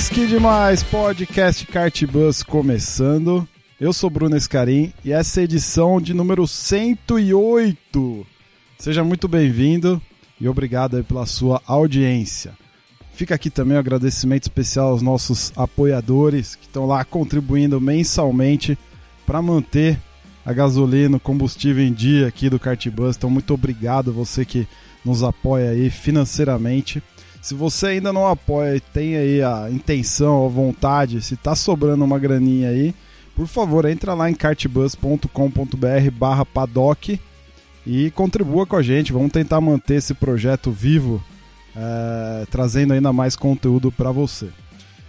Demais, que demais! Podcast Cartbus começando. Eu sou Bruno Escarim e essa é a edição de número 108. Seja muito bem-vindo e obrigado pela sua audiência. Fica aqui também um agradecimento especial aos nossos apoiadores que estão lá contribuindo mensalmente para manter a gasolina, o combustível em dia aqui do Cartbus. Então, muito obrigado você que nos apoia aí financeiramente. Se você ainda não apoia e tem aí a intenção, a vontade, se tá sobrando uma graninha aí, por favor, entra lá em cartbus.com.br barra paddock e contribua com a gente. Vamos tentar manter esse projeto vivo, é, trazendo ainda mais conteúdo para você.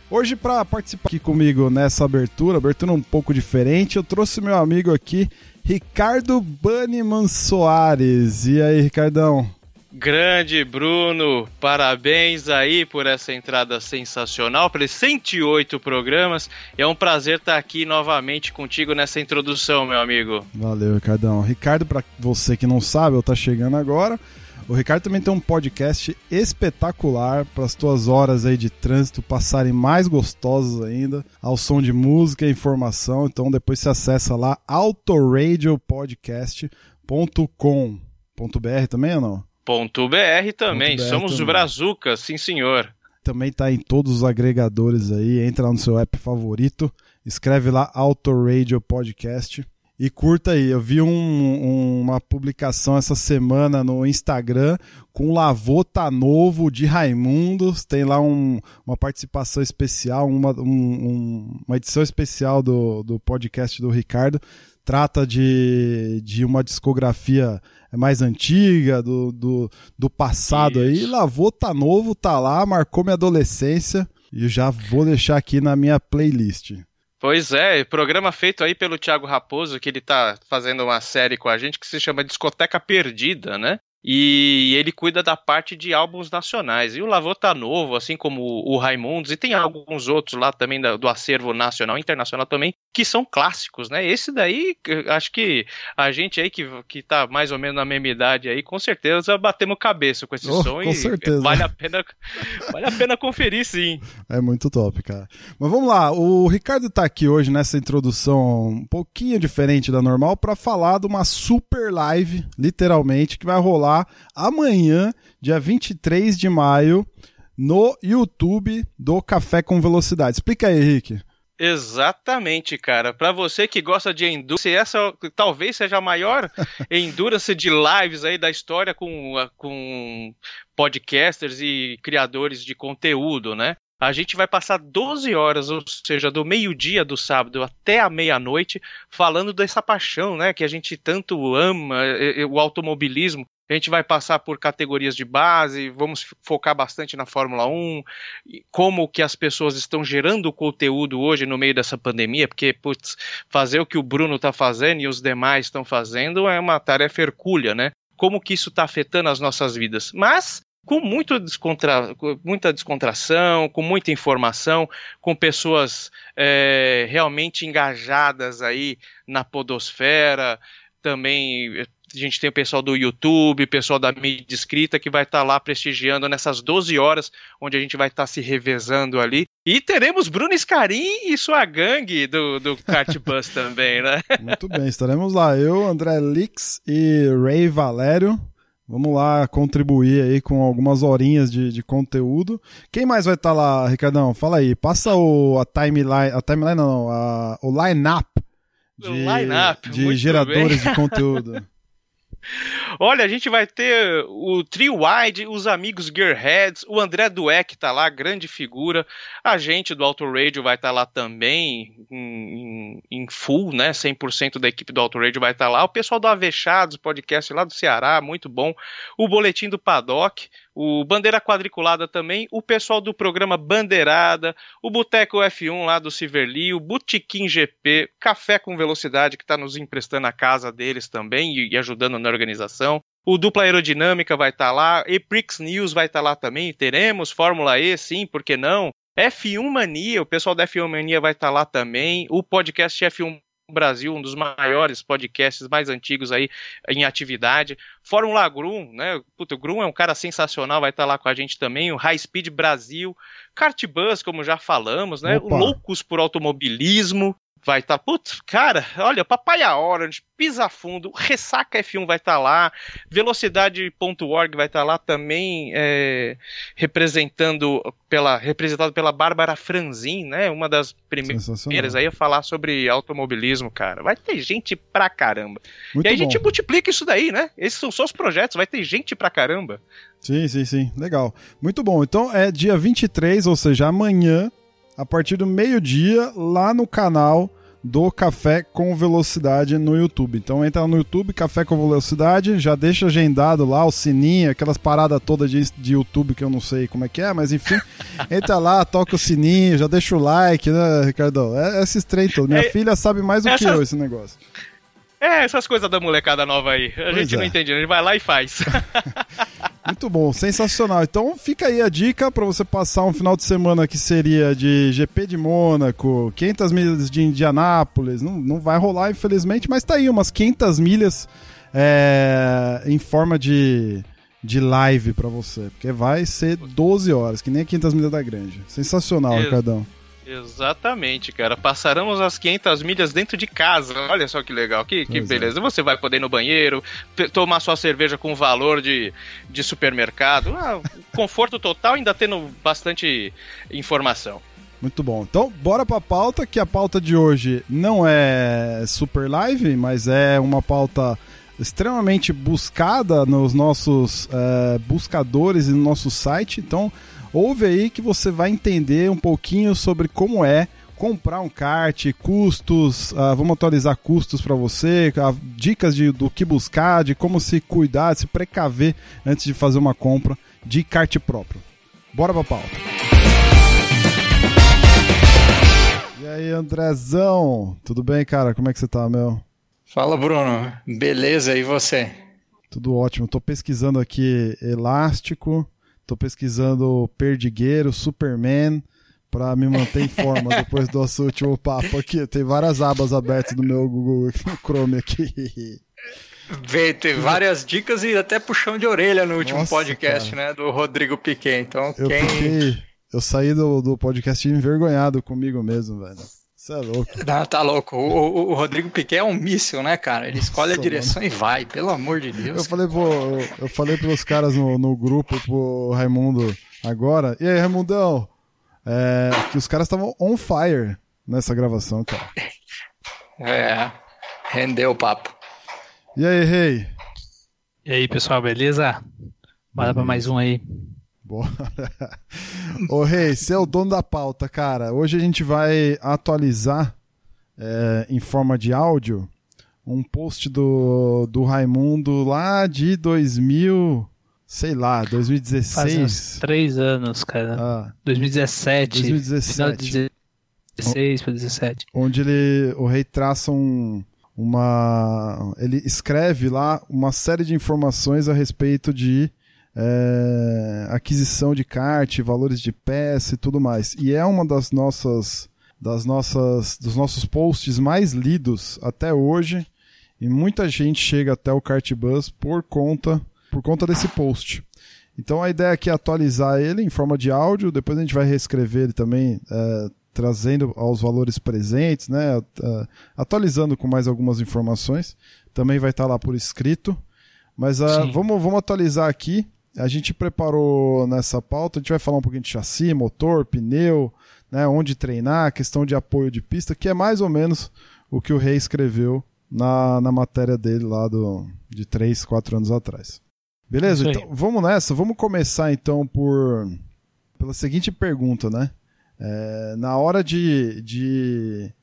Hoje, para participar aqui comigo nessa abertura, abertura um pouco diferente, eu trouxe meu amigo aqui, Ricardo Banniman Soares. E aí, Ricardão? Grande Bruno, parabéns aí por essa entrada sensacional, para 108 programas. É um prazer estar aqui novamente contigo nessa introdução, meu amigo. Valeu, Ricardão. Ricardo, para você que não sabe, ou tá chegando agora, o Ricardo também tem um podcast espetacular para as tuas horas aí de trânsito passarem mais gostosas ainda, ao som de música e informação. Então depois você acessa lá autoradiopodcast.com.br também ou não? Ponto .br também, Ponto .br somos também. o Brazuca, sim senhor. Também tá em todos os agregadores aí. Entra lá no seu app favorito, escreve lá Autoradio Podcast e curta aí. Eu vi um- um- uma publicação essa semana no Instagram com Lavô tá novo de Raimundos. Tem lá um- uma participação especial, uma, um- um- uma edição especial do, do podcast do Ricardo. Trata de, de uma discografia mais antiga, do, do, do passado aí. Isso. Lavô tá novo, tá lá, marcou minha adolescência. E já vou deixar aqui na minha playlist. Pois é, programa feito aí pelo Thiago Raposo, que ele tá fazendo uma série com a gente que se chama Discoteca Perdida, né? E ele cuida da parte de álbuns nacionais. E o Lavô tá novo, assim como o Raimundos, e tem alguns outros lá também do acervo nacional e internacional também, que são clássicos, né? Esse daí, acho que a gente aí que, que tá mais ou menos na mesma idade aí, com certeza batemos cabeça com esse Oh, som com e certeza. vale a pena vale a pena conferir sim. É muito top, cara. Mas vamos lá, o Ricardo tá aqui hoje nessa introdução um pouquinho diferente da normal para falar de uma super live, literalmente, que vai rolar amanhã, dia 23 de maio, no YouTube do Café com Velocidade. Explica aí, Rick. Exatamente, cara. Pra você que gosta de endurance, essa talvez seja a maior endurance de lives aí da história com, com podcasters e criadores de conteúdo, né? A gente vai passar 12 horas, ou seja, do meio-dia do sábado até a meia-noite, falando dessa paixão, né? Que a gente tanto ama, o automobilismo. A gente vai passar por categorias de base, vamos focar bastante na Fórmula 1, e como que as pessoas estão gerando conteúdo hoje no meio dessa pandemia, porque putz, fazer o que o Bruno está fazendo e os demais estão fazendo é uma tarefa hercúlea, né? Como que isso está afetando as nossas vidas? Mas com muito descontra... muita descontração, com muita informação, com pessoas é, realmente engajadas aí na podosfera, também a gente tem o pessoal do YouTube, pessoal da mídia escrita que vai estar lá prestigiando nessas 12 horas, onde a gente vai estar se revezando ali. E teremos Bruno Scarim e sua gangue do, do Kart Bus também, né? Muito bem, estaremos lá. Eu, André Lix e Ray Valério. Vamos lá contribuir aí com algumas horinhas de, de conteúdo. Quem mais vai estar lá, Ricardão? Fala aí. Passa o, a timeline, a timeline não, a, o line-up de, O de geradores bem. de conteúdo. Olha, a gente vai ter o Trio Wide, os amigos Gearheads, o André Dueck tá lá, grande figura. A gente do Auto Radio vai estar lá também, em, em- full, né? 100% da equipe do Auto Radio vai estar lá. O pessoal do Avechados, podcast lá do Ceará, muito bom. O Boletim do Paddock, o Bandeira Quadriculada também, o pessoal do programa Bandeirada, o Boteco F1 lá do Civerly, o Botequim GP, Café com Velocidade, que está nos emprestando a casa deles também e, e ajudando na organização. O Dupla Aerodinâmica vai estar tá lá, Eprix News vai estar tá lá também, teremos Fórmula E, sim, por que não? F1 Mania, o pessoal da F1 Mania vai estar tá lá também, o podcast F1 Brasil, um dos maiores podcasts mais antigos aí em atividade. Fórmula Grum, né? Puta, o Grum é um cara sensacional, vai estar lá com a gente também. O High Speed Brasil, Kart Bus, como já falamos, né? Opa. Loucos por Automobilismo vai estar. Tá, putz, cara, olha, Papaya Orange, Pisa Fundo, Ressaca F1 vai estar tá lá, Velocidade.org vai estar tá lá também, é, representando pela, representado pela Bárbara Franzin, né? Uma das primeiras aí a falar sobre automobilismo, cara. Vai ter gente pra caramba. Muito e aí bom. a gente multiplica isso daí, né? Esses são só os projetos, vai ter gente pra caramba. Sim, sim, sim. Legal. Muito bom. Então é dia 23, ou seja, amanhã a partir do meio-dia lá no canal do Café com Velocidade no YouTube. Então entra no YouTube, Café com Velocidade, já deixa agendado lá o sininho, aquelas paradas todas de, de YouTube que eu não sei como é que é, mas enfim, entra lá, toca o sininho, já deixa o like, né, Ricardo? É, é esses trem todos. Minha é, filha sabe mais do essa... que eu esse negócio. É, essas coisas da molecada nova aí. A pois gente é. não entende, a gente vai lá e faz. Muito bom, sensacional. Então fica aí a dica para você passar um final de semana que seria de GP de Mônaco, 500 milhas de Indianápolis. Não, não vai rolar, infelizmente, mas tá aí umas 500 milhas é, em forma de, de live para você. Porque vai ser 12 horas, que nem a 500 milhas da Grande. Sensacional, Ricardão. Exatamente, cara. Passaremos as 500 milhas dentro de casa. Olha só que legal, que, que é. beleza. É. Você vai poder ir no banheiro, tomar sua cerveja com valor de, de supermercado. Ah, conforto total, ainda tendo bastante informação. Muito bom. Então, bora pra pauta, que a pauta de hoje não é super live, mas é uma pauta extremamente buscada nos nossos é, buscadores e no nosso site. Então, ouve aí que você vai entender um pouquinho sobre como é comprar um kart, custos, uh, vamos atualizar custos para você, uh, dicas de, do que buscar, de como se cuidar, se precaver antes de fazer uma compra de kart próprio. Bora pra pauta. E aí, Andrezão? Tudo bem, cara? Como é que você tá, meu? Fala, Bruno. Beleza, e você? Tudo ótimo. Tô pesquisando aqui elástico, Tô pesquisando Perdigueiro, Superman, para me manter em forma depois do nosso último papo aqui. Tem várias abas abertas no meu Google Chrome aqui. Vê, tem várias dicas e até puxão de orelha no último Nossa, podcast, cara. né? Do Rodrigo Piquet. Então, eu quem. Fiquei, eu saí do, do podcast envergonhado comigo mesmo, velho. Você é louco. Não, tá louco. O, o, o, Rodrigo Piquet é um míssil, né, cara? Ele escolhe Nossa, a direção mano. e vai, pelo amor de Deus. Eu falei, pô, eu, eu falei pros caras no, no grupo, pro Raimundo agora. E aí, Raimundão? É, que os caras estavam on fire nessa gravação, cara. É, rendeu o papo. E aí, Rei? E aí, pessoal, beleza? Bora pra mais um aí. Bora. Ô, Rei, você é o dono da pauta, cara. Hoje a gente vai atualizar é, em forma de áudio um post do, do Raimundo lá de 2000, sei lá, 2016. Faz uns três anos, cara. Ah, 2017. 2017. Final de 16 para 17. Onde ele, o Rei traça um, uma. Ele escreve lá uma série de informações a respeito de é, aquisição de kart, valores de peça e tudo mais. E é uma das nossas das nossas dos nossos posts mais lidos até hoje e muita gente chega até o Cartbus por conta por conta desse post. Então a ideia aqui é atualizar ele em forma de áudio, depois a gente vai reescrever ele também é, trazendo aos valores presentes, né, atualizando com mais algumas informações. Também vai estar lá por escrito. Mas uh, vamos, vamos atualizar aqui a gente preparou nessa pauta, a gente vai falar um pouquinho de chassi, motor, pneu, né, onde treinar, questão de apoio de pista, que é mais ou menos o que o Rei escreveu na, na matéria dele lá do, de 3, 4 anos atrás. Beleza? Então vamos nessa, vamos começar então por pela seguinte pergunta, né? É, na hora de, de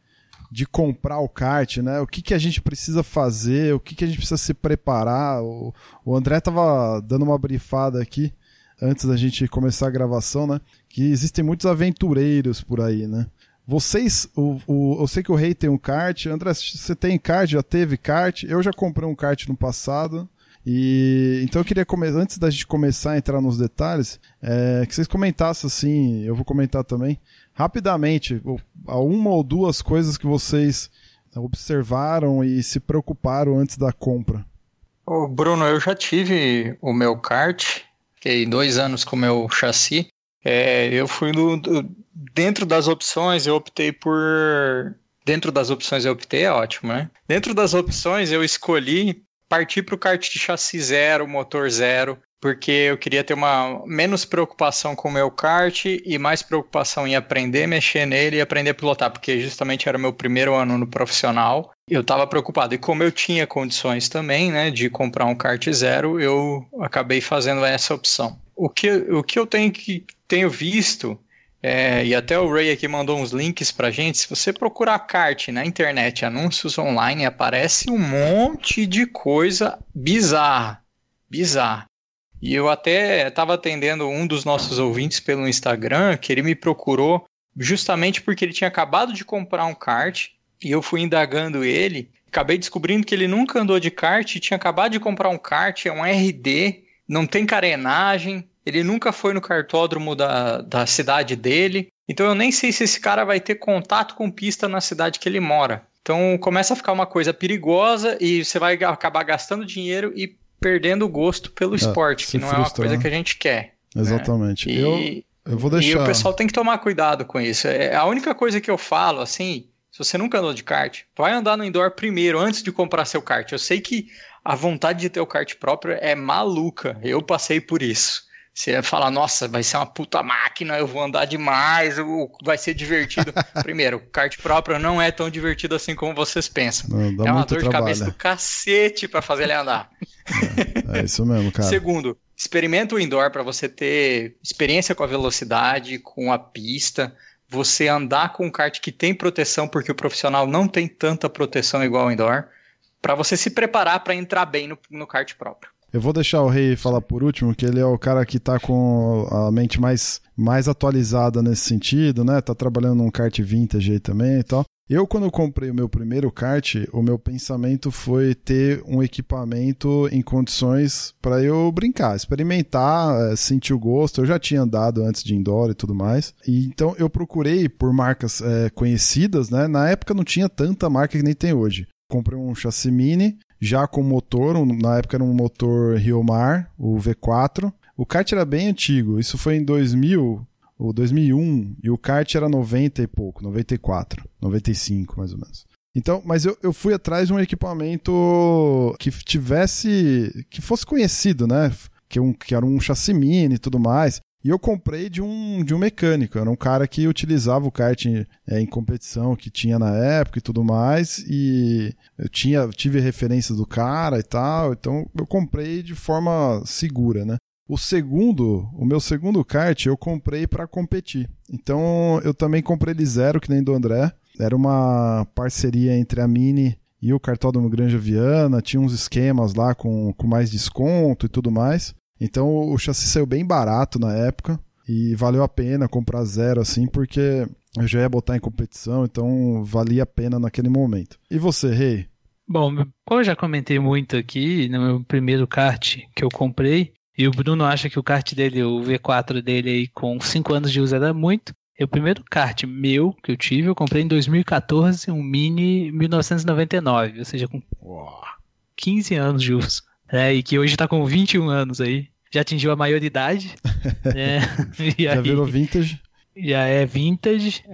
de comprar o kart, né? O que, que a gente precisa fazer, o que, que a gente precisa se preparar. O, o André tava dando uma brifada aqui antes da gente começar a gravação, né? Que existem muitos aventureiros por aí, né? Vocês, o, o, eu sei que o Rei tem um kart. André, você tem kart? Já teve kart? Eu já comprei um kart no passado. E então eu queria começar, antes da gente começar a entrar nos detalhes, é, que vocês comentassem assim, eu vou comentar também, rapidamente, uma ou duas coisas que vocês observaram e se preocuparam antes da compra. Ô Bruno, eu já tive o meu kart, fiquei dois anos com o meu chassi. É, eu fui no, dentro das opções, eu optei por. Dentro das opções eu optei, é ótimo, né? Dentro das opções eu escolhi partir para o kart de chassi zero, motor zero, porque eu queria ter uma menos preocupação com o meu kart e mais preocupação em aprender, mexer nele e aprender a pilotar, porque justamente era o meu primeiro ano no profissional. Eu estava preocupado. E como eu tinha condições também, né, de comprar um kart zero, eu acabei fazendo essa opção. O que, o que eu tenho, que, tenho visto é, e até o Ray aqui mandou uns links pra gente. Se você procurar kart na internet, anúncios online, aparece um monte de coisa bizarra. Bizarra. E eu até estava atendendo um dos nossos ouvintes pelo Instagram, que ele me procurou justamente porque ele tinha acabado de comprar um kart e eu fui indagando ele. Acabei descobrindo que ele nunca andou de kart, tinha acabado de comprar um kart, é um RD, não tem carenagem, ele nunca foi no cartódromo da, da cidade dele. Então eu nem sei se esse cara vai ter contato com pista na cidade que ele mora. Então começa a ficar uma coisa perigosa e você vai acabar gastando dinheiro e perdendo o gosto pelo é, esporte, que não frustra, é uma coisa né? que a gente quer. Né? Exatamente. Né? E, eu, eu vou deixar. E o pessoal tem que tomar cuidado com isso. É a única coisa que eu falo, assim, se você nunca andou de kart, vai andar no indoor primeiro, antes de comprar seu kart. Eu sei que a vontade de ter o kart próprio é maluca. Eu passei por isso. Você ia falar, nossa, vai ser uma puta máquina, eu vou andar demais, vai ser divertido. Primeiro, kart próprio não é tão divertido assim como vocês pensam. Não, é uma dor trabalho. de cabeça do cacete para fazer ele andar. É, é, isso mesmo, cara. Segundo, experimenta o indoor para você ter experiência com a velocidade, com a pista, você andar com um kart que tem proteção, porque o profissional não tem tanta proteção igual o indoor, para você se preparar para entrar bem no, no kart próprio. Eu vou deixar o Rei falar por último, que ele é o cara que tá com a mente mais, mais atualizada nesse sentido, né? Tá trabalhando num kart vintage aí também e tal. Eu, quando comprei o meu primeiro kart, o meu pensamento foi ter um equipamento em condições para eu brincar, experimentar, eh, sentir o gosto. Eu já tinha andado antes de indoor e tudo mais. E, então eu procurei por marcas é, conhecidas, né? Na época não tinha tanta marca que nem tem hoje. Comprei um chassi mini, já com motor, um, na época era um motor Riomar, o V4. O kart era bem antigo, isso foi em 2000 ou 2001, e o kart era 90 e pouco, 94, 95 mais ou menos. Então, mas eu, eu fui atrás de um equipamento que tivesse, que fosse conhecido, né? Que, um, que era um chassi mini e tudo mais. E eu comprei de um, de um mecânico, era um cara que utilizava o kart em, é, em competição que tinha na época e tudo mais, e eu tinha, tive referências do cara e tal, então eu comprei de forma segura, né? O segundo, o meu segundo kart eu comprei para competir. Então eu também comprei ele zero, que nem do André. Era uma parceria entre a Mini e o Cartódromo Granja Viana, tinha uns esquemas lá com, com mais desconto e tudo mais. Então o chassi saiu bem barato na época e valeu a pena comprar zero assim, porque eu já ia botar em competição, então valia a pena naquele momento. E você, Rei? Bom, como eu já comentei muito aqui, no meu primeiro kart que eu comprei, e o Bruno acha que o kart dele, o V4 dele aí com 5 anos de uso era muito. E o primeiro kart meu que eu tive, eu comprei em 2014, um Mini 1999, ou seja, com 15 anos de uso é, e que hoje tá com 21 anos aí. Já atingiu a maioridade. é, já aí, virou vintage. Já é vintage.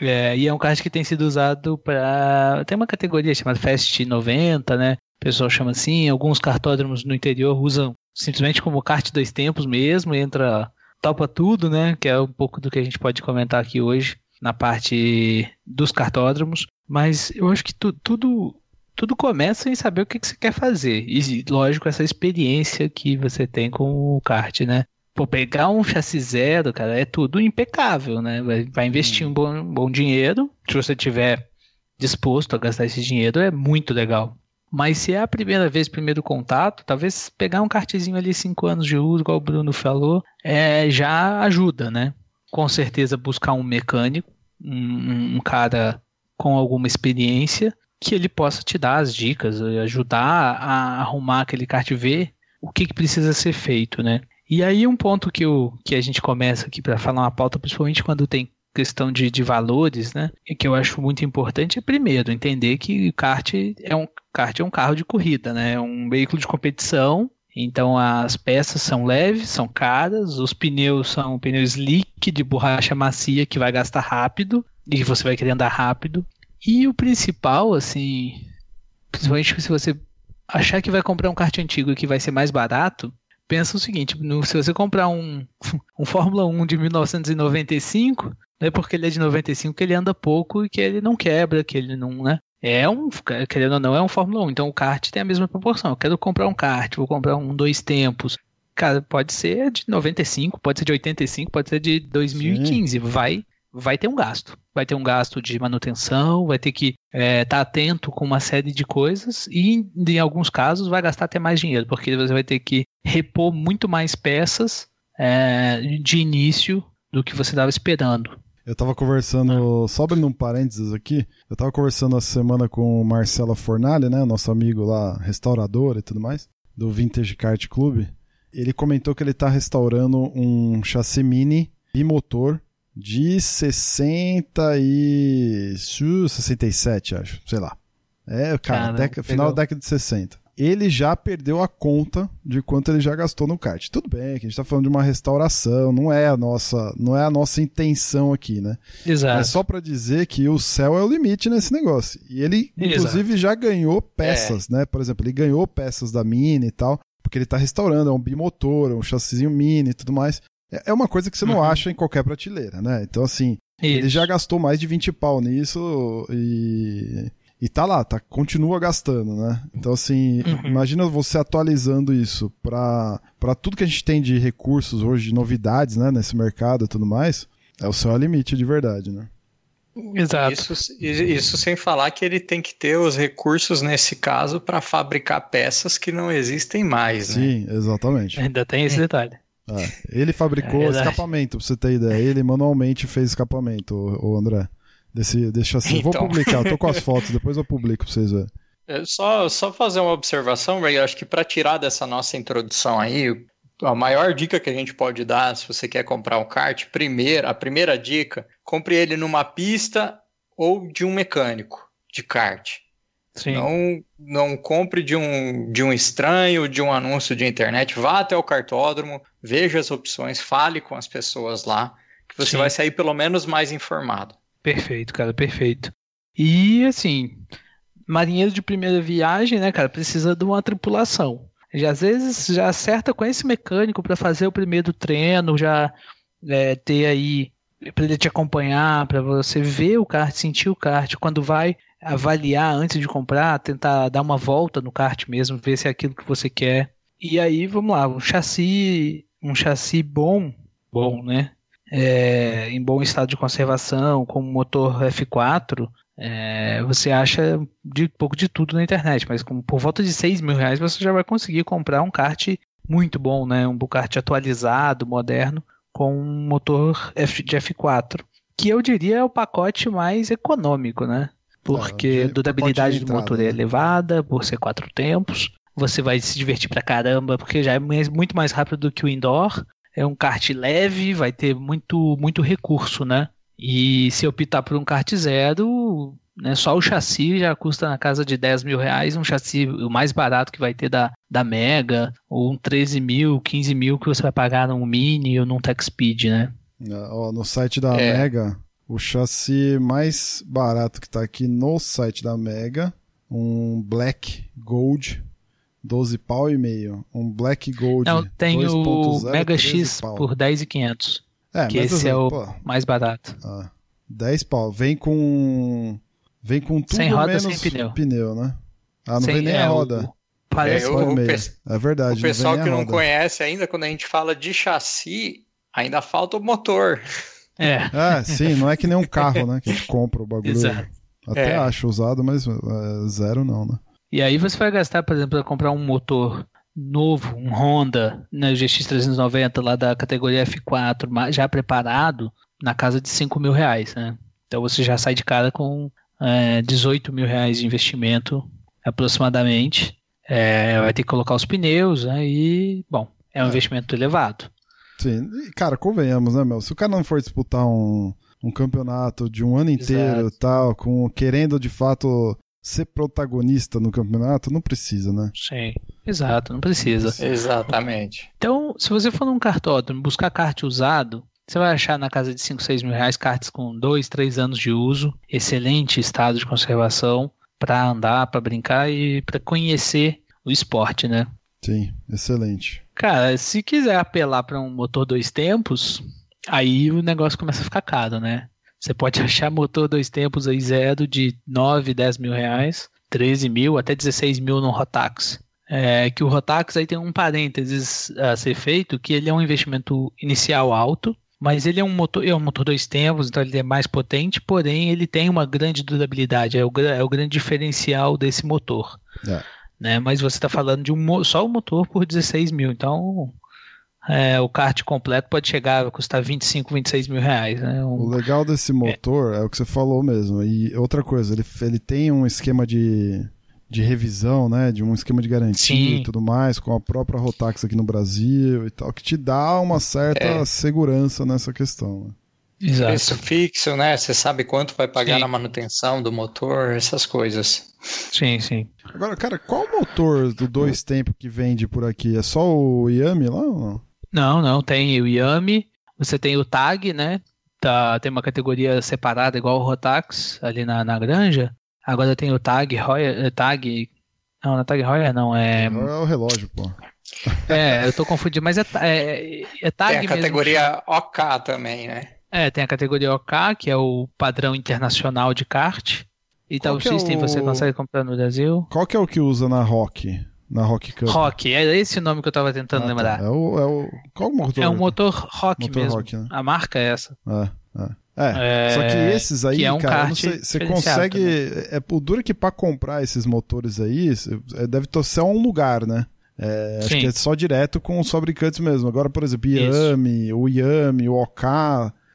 É, e é um kart que tem sido usado para. Tem uma categoria chamada Fast 90, né? O pessoal chama assim. Alguns cartódromos no interior usam simplesmente como kart dois tempos mesmo. Entra, topa tudo, né? Que é um pouco do que a gente pode comentar aqui hoje na parte dos cartódromos. Mas eu acho que tu, tudo tudo começa em saber o que, que você quer fazer. E, lógico, essa experiência que você tem com o kart, né? Pô, pegar um chassi zero, cara, é tudo impecável, né? Vai, vai investir hum. um bom, bom dinheiro. Se você tiver disposto a gastar esse dinheiro, é muito legal. Mas se é a primeira vez, primeiro contato, talvez pegar um kartzinho ali, cinco anos de uso, igual o Bruno falou, é, já ajuda, né? Com certeza buscar um mecânico, um, um cara com alguma experiência, que ele possa te dar as dicas, ajudar a arrumar aquele kart, ver o que, que precisa ser feito, né? E aí um ponto que, que a gente começa aqui para falar uma pauta, principalmente quando tem questão de, de valores, né? E que eu acho muito importante é primeiro entender que o kart é um kart é um carro de corrida, né? É um veículo de competição. Então as peças são leves, são caras, os pneus são pneus slick de borracha macia que vai gastar rápido e você vai querer andar rápido. E o principal, assim, principalmente se você achar que vai comprar um kart antigo e que vai ser mais barato, pensa o seguinte: no, se você comprar um, um Fórmula 1 de 1995, não é porque ele é de 95 que ele anda pouco e que ele não quebra, que ele não, né? É um, querendo ou não, é um Fórmula 1. Então o kart tem a mesma proporção. Eu quero comprar um kart, vou comprar um dois tempos. Cara, pode ser de 95, pode ser de 85, pode ser de 2015. Sim. Vai vai ter um gasto. Vai ter um gasto de manutenção, vai ter que estar é, tá atento com uma série de coisas e, em alguns casos, vai gastar até mais dinheiro, porque você vai ter que repor muito mais peças é, de início do que você estava esperando. Eu estava conversando, ah. só abrindo um parênteses aqui, eu estava conversando essa semana com o Marcelo Fornali, né, nosso amigo lá, restaurador e tudo mais, do Vintage Kart Club. Ele comentou que ele está restaurando um chassi mini bimotor de 60 e 67, acho, sei lá. É, cara, cara final da década de 60. Ele já perdeu a conta de quanto ele já gastou no kart. Tudo bem, que a gente tá falando de uma restauração, não é a nossa, não é a nossa intenção aqui, né? Exato. É só para dizer que o céu é o limite nesse negócio. E ele, inclusive, Exato. já ganhou peças, é. né? Por exemplo, ele ganhou peças da Mini e tal, porque ele tá restaurando, é um bimotor, um chassizinho Mini e tudo mais. É, é uma coisa que você não uhum. acha em qualquer prateleira, né? Então, assim, Isso. ele já gastou mais de 20 pau nisso e. E tá lá, tá, continua gastando, né? Então, assim, uhum. imagina você atualizando isso para tudo que a gente tem de recursos hoje, de novidades, né, nesse mercado e tudo mais. É o seu limite de verdade, né? Exato. Isso, isso sem falar que ele tem que ter os recursos, nesse caso, para fabricar peças que não existem mais, né? Sim, exatamente. Ainda tem esse detalhe. É, ele fabricou é escapamento, pra você ter ideia. Ele manualmente fez escapamento, o, André. Desse, desse chassi. Então... Vou publicar, eu tô com as fotos, depois eu publico pra vocês verem. É, só, só fazer uma observação, Ray, eu acho que para tirar dessa nossa introdução aí, a maior dica que a gente pode dar se você quer comprar um kart, primeiro, a primeira dica, compre ele numa pista ou de um mecânico de kart. Sim. Não, não compre de um, de um estranho, de um anúncio de internet. Vá até o cartódromo, veja as opções, fale com as pessoas lá, que você Sim. vai sair pelo menos mais informado. Perfeito, cara, perfeito. E assim, marinheiro de primeira viagem, né, cara, precisa de uma tripulação. Já, às vezes já acerta com esse mecânico para fazer o primeiro treino, já é, ter aí para ele te acompanhar, para você ver o kart, sentir o kart. Quando vai, avaliar antes de comprar, tentar dar uma volta no kart mesmo, ver se é aquilo que você quer. E aí, vamos lá, um chassi, um chassi bom, bom, né? É, em bom estado de conservação, com motor F4, é, você acha de pouco de tudo na internet, mas com, por volta de 6 mil reais você já vai conseguir comprar um kart muito bom, né? Um kart atualizado, moderno, com um motor F, de F4, que eu diria é o pacote mais econômico, né? porque a durabilidade do motor é né? elevada, por ser quatro tempos. Você vai se divertir pra caramba, porque já é muito mais rápido do que o indoor. É um kart leve, vai ter muito, muito recurso, né? E se optar por um kart zero, né, só o chassi já custa na casa de 10 mil reais, um chassi o mais barato que vai ter da, da Mega, ou um 13 mil, 15 mil que você vai pagar num Mini ou num Tech Speed, né? No site da é. Mega, o chassi mais barato que está aqui no site da Mega, um Black Gold, 12 pau e meio. Um Black Gold. Não, tem o Mega X pau. por 10,500. É, que esse assim, é o pô, mais barato. Ah, 10 pau. Vem com. Vem com tudo sem roda, menos sem pneu. pneu, né? Ah, não sem, vem nem é, a roda. O, parece é, o, o é verdade. O pessoal que não conhece ainda, quando a gente fala de chassi, ainda falta o motor. É. É, sim, não é que nem um carro, né? Que a gente compra o bagulho. Exato. Até é. acho usado, mas é, zero não, né? E aí você vai gastar, por exemplo, para comprar um motor novo, um Honda, né, GX 390 lá da categoria F4, já preparado, na casa de 5 mil reais, né? Então você já sai de cara com é, 18 mil reais de investimento aproximadamente. É, vai ter que colocar os pneus, né? E, bom, é um é. investimento elevado. Sim, e, cara, convenhamos, né, meu? Se o cara não for disputar um, um campeonato de um ano inteiro e tal, com, querendo de fato ser protagonista no campeonato, não precisa, né? Sim, exato, não precisa. Exatamente. Então, se você for num cartódromo buscar kart usado, você vai achar na casa de 5, 6 mil reais karts com 2, 3 anos de uso, excelente estado de conservação para andar, para brincar e para conhecer o esporte, né? Sim, excelente. Cara, se quiser apelar para um motor dois tempos, aí o negócio começa a ficar caro, né? Você pode achar motor dois tempos aí zero de 9, 10 mil reais, 13 mil, até 16 mil no Rotax. É, que o Rotax aí tem um parênteses a ser feito, que ele é um investimento inicial alto, mas ele é um motor, é um motor dois tempos, então ele é mais potente, porém ele tem uma grande durabilidade, é o, é o grande diferencial desse motor. É. Né? Mas você está falando de um, só o motor por 16 mil, então é, o kart completo pode chegar a custar 25, 26 mil reais. Né? Um... O legal desse motor é. é. o que você falou mesmo. E outra coisa, ele, ele tem um esquema de, de revisão, né? De um esquema de garantia Sim. e tudo mais, com a própria Rotax aqui no Brasil e tal, que te dá uma certa é. segurança nessa questão. Né? Exato. Preço fixo, né? Você sabe quanto vai pagar sim. na manutenção do motor, essas coisas. Sim, sim. Agora, cara, qual motor do dois tempos que vende por aqui? É só o Yami lá ou não? Não, não, tem o Yami, você tem o Tag, né? Tá, tem uma categoria separada, igual o Rotax, ali na, na granja. Agora tem o Tag, Royal, eh, Tag. Não, não é Tag Royal, não, é. É o relógio, pô. É, eu tô confundindo, mas é, é, é Tag Tem a categoria mesmo. OK também, né? É, tem a categoria OK, que é o padrão internacional de kart. E tal System é o... você consegue comprar no Brasil. Qual que é o que usa na Rock? Na Rock Cup. Rock, é esse o nome que eu tava tentando ah, tá. lembrar. É o, é o. Qual o motor? É um motor Rock motor mesmo. Rock, né? A marca é essa. É, é. É, é, só que esses aí, que é um cara, sei, você consegue. Também. É, o duro que para comprar esses motores aí, é, deve ser um lugar, né? É, acho que é só direto com os fabricantes mesmo. Agora, por exemplo, Yami, o Yami, o OK.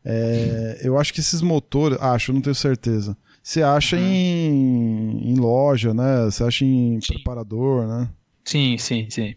É, eu acho que esses motores. Acho, não tenho certeza. Você acha uhum. em, em loja, né? Você acha em Sim. preparador, né? Sim, sim, sim.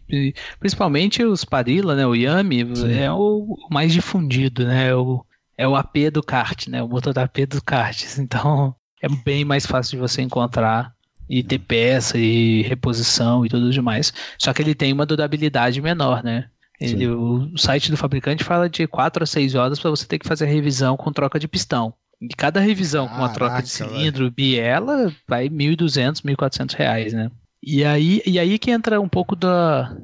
Principalmente os Parilla, né? O Yami sim. é o mais difundido, né? É o, é o AP do kart, né? O motor da AP do kart. Então é bem mais fácil de você encontrar e ter peça e reposição e tudo demais. Só que ele tem uma durabilidade menor, né? Ele, o site do fabricante fala de 4 a 6 horas para você ter que fazer a revisão com troca de pistão. E cada revisão Caraca, com uma troca de cilindro, véio. biela, vai 1.200, 1.400 reais, né? E aí, e aí que entra um pouco da,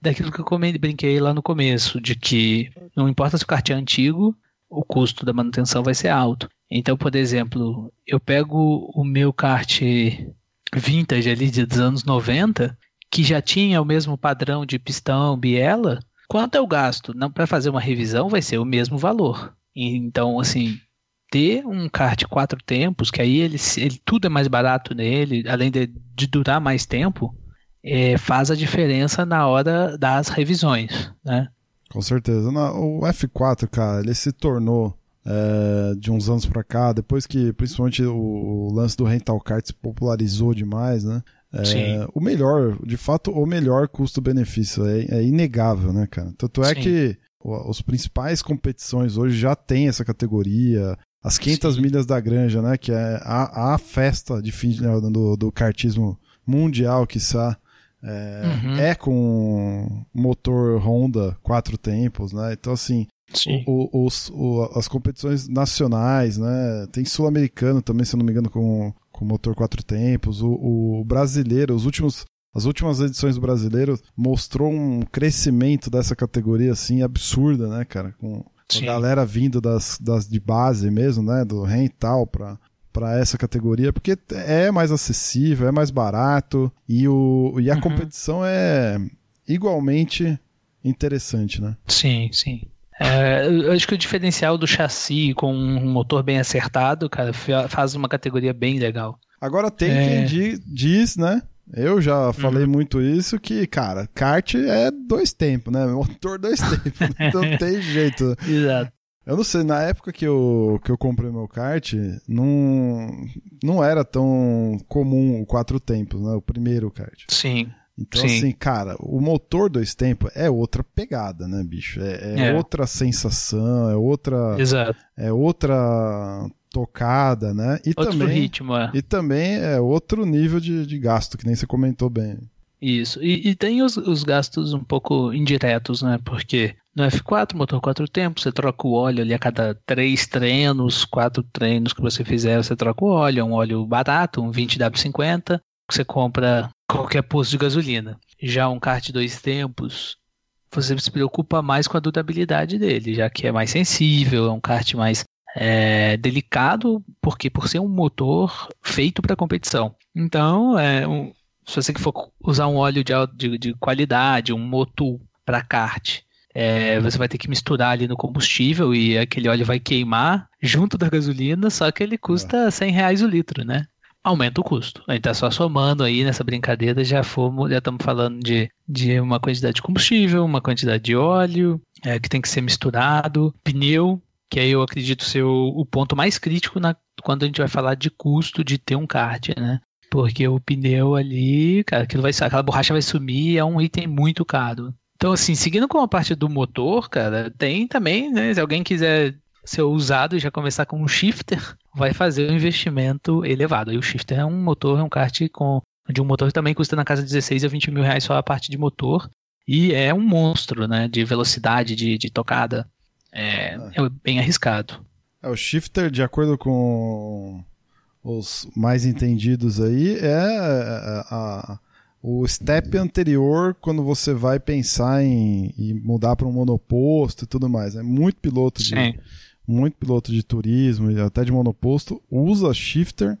daquilo que eu comentei, brinquei lá no começo, de que não importa se o kart é antigo, o custo da manutenção vai ser alto. Então, por exemplo, eu pego o meu kart vintage ali dos anos 90, que já tinha o mesmo padrão de pistão, biela, quanto eu gasto para fazer uma revisão vai ser o mesmo valor. Então, assim, ter um kart quatro tempos, que aí ele, ele tudo é mais barato nele, além de, de durar mais tempo, é, faz a diferença na hora das revisões, né? Com certeza. o F4, cara, ele se tornou é, de uns anos para cá, depois que principalmente o, o, lance do rental kart se popularizou demais, né? É, o melhor, de fato, o melhor custo-benefício é, é, inegável, né, cara? Tanto é Sim. que os principais competições hoje já tem essa categoria. As 500 Sim. milhas da Granja, né? Que é a, a festa de fim né, do, do kartismo mundial, que é, uhum. é com motor Honda quatro tempos, né? Então, assim, o, os, o, as competições nacionais, né? Tem sul-americano também, se não me engano, com, com motor quatro tempos. O, o brasileiro, os últimos as últimas edições do brasileiro mostrou um crescimento dessa categoria assim absurda, né, cara? Com, Sim. a galera vindo das, das de base mesmo, né? Do rental para para essa categoria, porque é mais acessível, é mais barato e, o, e a uhum. competição é igualmente interessante, né? Sim, sim. É, eu acho que o diferencial do chassi com um motor bem acertado, cara, faz uma categoria bem legal. Agora tem é... quem diz, né, Eu já falei uhum. muito isso que, cara, kart é dois tempos, né? Motor dois tempos. Então não tem jeito. Exato. Eu não sei, na época que eu, que eu comprei meu kart, não, não era tão comum o quatro tempos, né? O primeiro kart. Sim. Então, Sim. assim, cara, o motor dois tempos é outra pegada, né, bicho? É, é, é. outra sensação, é outra. Exato. É outra tocada, né? E outro também, ritmo, é. E também é outro nível de, de gasto, que nem você comentou bem. Isso. E, e tem os, os, gastos um pouco indiretos, né? Porque no F4, motor quatro tempos, você troca o óleo ali a cada três treinos, quatro treinos que você fizer, você troca o óleo. É um óleo barato, um 20W50, que você compra qualquer posto de gasolina. Já um kart dois tempos, você se preocupa mais com a durabilidade dele, já que é mais sensível, é um kart mais é, delicado, porque por ser um motor feito para competição. Então, é um, se você for usar um óleo de, de, de qualidade, um motor para kart, é, você vai ter que misturar ali no combustível e aquele óleo vai queimar junto da gasolina, só que ele custa 100 reais o litro, né? aumenta o custo. A gente tá só somando aí nessa brincadeira, já fomos, já estamos falando de, de uma quantidade de combustível, uma quantidade de óleo, é, que tem que ser misturado, pneu, que aí eu acredito ser o, o ponto mais crítico na, quando a gente vai falar de custo de ter um kart, né? Porque o pneu ali, cara, aquilo vai, aquela borracha vai sumir, é um item muito caro. Então, assim, seguindo com a parte do motor, cara, tem também, né? Se alguém quiser ser usado e já começar com um shifter, vai fazer um investimento elevado. E o shifter é um motor, é um kart com, de um motor que também custa na casa de 16 a 20 mil reais só a parte de motor. E é um monstro, né? De velocidade, de, de tocada. É, é bem arriscado. É, o shifter, de acordo com os mais entendidos aí, é a, a, o step anterior quando você vai pensar em, em mudar para um monoposto e tudo mais. É muito piloto de, Sim muito piloto de turismo e até de monoposto usa shifter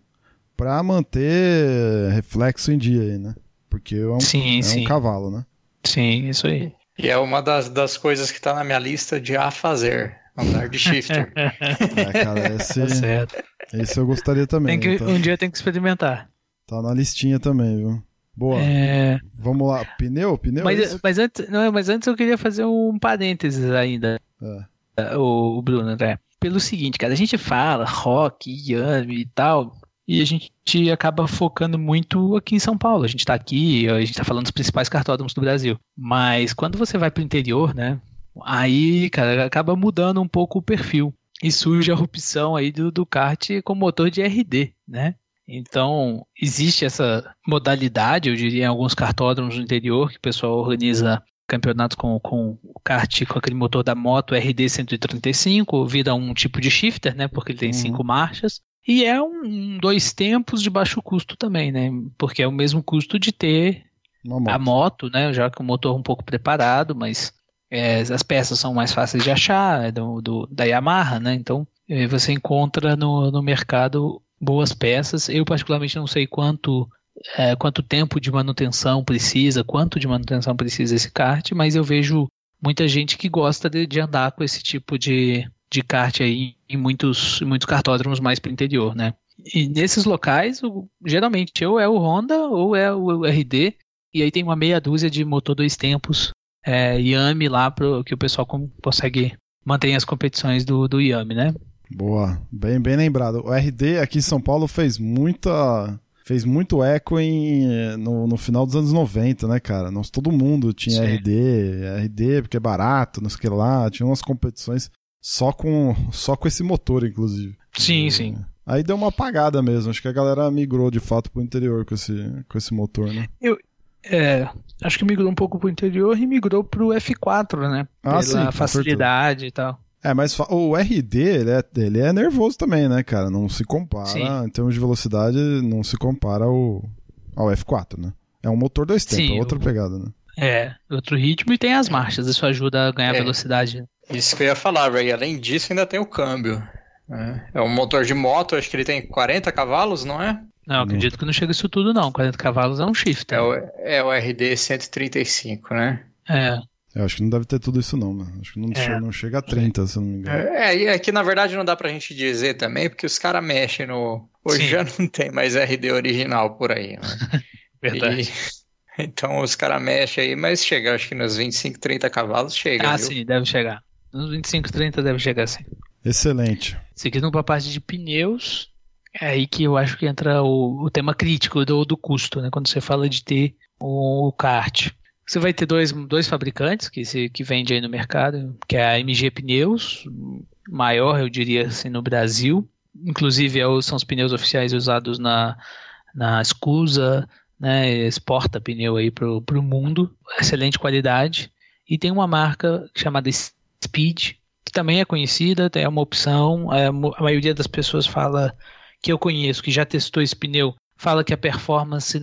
para manter reflexo em dia aí, né? Porque é um, sim, é sim. um cavalo, né? Sim, isso aí. E é uma das, das coisas que está na minha lista de a fazer. Andar de shifter. é, cara, esse, tá certo. esse eu gostaria também. Que, então, um dia tem que experimentar. Tá na listinha também, viu? Boa. É... Vamos lá. Pneu? Pneu? Mas, é mas, antes, não, mas antes eu queria fazer um parênteses ainda. É o Bruno, né? Pelo seguinte, cara, a gente fala rock, Yami e tal, e a gente acaba focando muito aqui em São Paulo. A gente tá aqui, a gente tá falando dos principais cartódromos do Brasil. Mas quando você vai pro interior, né? Aí, cara, acaba mudando um pouco o perfil. E surge a opção aí do, do kart com motor de RD, né? Então, existe essa modalidade, eu diria, em alguns cartódromos no interior, que o pessoal organiza campeonatos com, com o kart com aquele motor da moto RD 135, vira um tipo de shifter, né? Porque ele tem uhum. cinco marchas. E é um, dois tempos de baixo custo também, né? Porque é o mesmo custo de ter moto. a moto, né? Já com o motor um pouco preparado, mas é, as peças são mais fáceis de achar, é do, do, da Yamaha, né? Então é, você encontra no, no mercado boas peças. Eu particularmente não sei quanto é, quanto tempo de manutenção precisa, quanto de manutenção precisa esse kart, mas eu vejo muita gente que gosta de, de andar com esse tipo de, de kart aí em muitos, muitos cartódromos mais para o interior, né? E nesses locais, o, geralmente ou é o Honda ou é o RD, e aí tem uma meia dúzia de motor dois tempos é, Yami lá pro, que o pessoal consegue manter as competições do, do Yami, né? Boa, bem, bem lembrado. O RD aqui em São Paulo fez muita fez muito eco em, no, no, final dos anos 90, né, cara? Nós, todo mundo tinha Sim. RD, RD porque é barato, não sei o que lá, tinha umas competições só com, só com esse motor, inclusive. Sim, sim. Aí deu uma apagada mesmo, acho que a galera migrou de fato pro interior com esse, com esse motor, né? Eu, é, acho que migrou um pouco pro interior e migrou pro F4, né? Ah, Pela sim, facilidade e tal. É, mas o RD, ele é, ele é nervoso também, né, cara? Não se compara, Sim. em termos de velocidade, não se compara ao, ao F4, né? É um motor dois tempos, é outra o... pegada, né? É, outro ritmo e tem as marchas, isso ajuda a ganhar é, velocidade. Isso que eu ia falar, Ray. Além disso, ainda tem o câmbio. É, é um motor de moto, acho que ele tem 40 cavalos, não é? Não, acredito que não chega isso tudo, não. 40 cavalos é um shift. É o, é o RD 135, né? É. Eu acho que não deve ter tudo isso, não, mano. Acho que não, é. chega, não chega a 30, se não me engano. É, e é que na verdade não dá pra gente dizer também, porque os caras mexem no. Hoje Sim. já não tem mais RD original por aí, né? Verdade. E- Então os caras mexem aí, mas chega, acho que nos 25, 30 cavalos chega, Ah, viu? sim, deve chegar. Nos 25, 30 deve chegar sim. Excelente. Seguindo para a parte de pneus, é aí que eu acho que entra o, o tema crítico do, do custo, né? Quando você fala de ter o, kart. Você vai ter dois, dois fabricantes que, se, que vende aí no mercado, que é a MG Pneus, maior, eu diria assim, no Brasil. Inclusive é o- são os pneus oficiais usados na, na Scusa, né? Exporta pneu aí pro, pro mundo. Excelente qualidade. E tem uma marca chamada Speed, que também é conhecida, é uma opção. A, mo- a maioria das pessoas fala que eu conheço, que já testou esse pneu, fala que a performance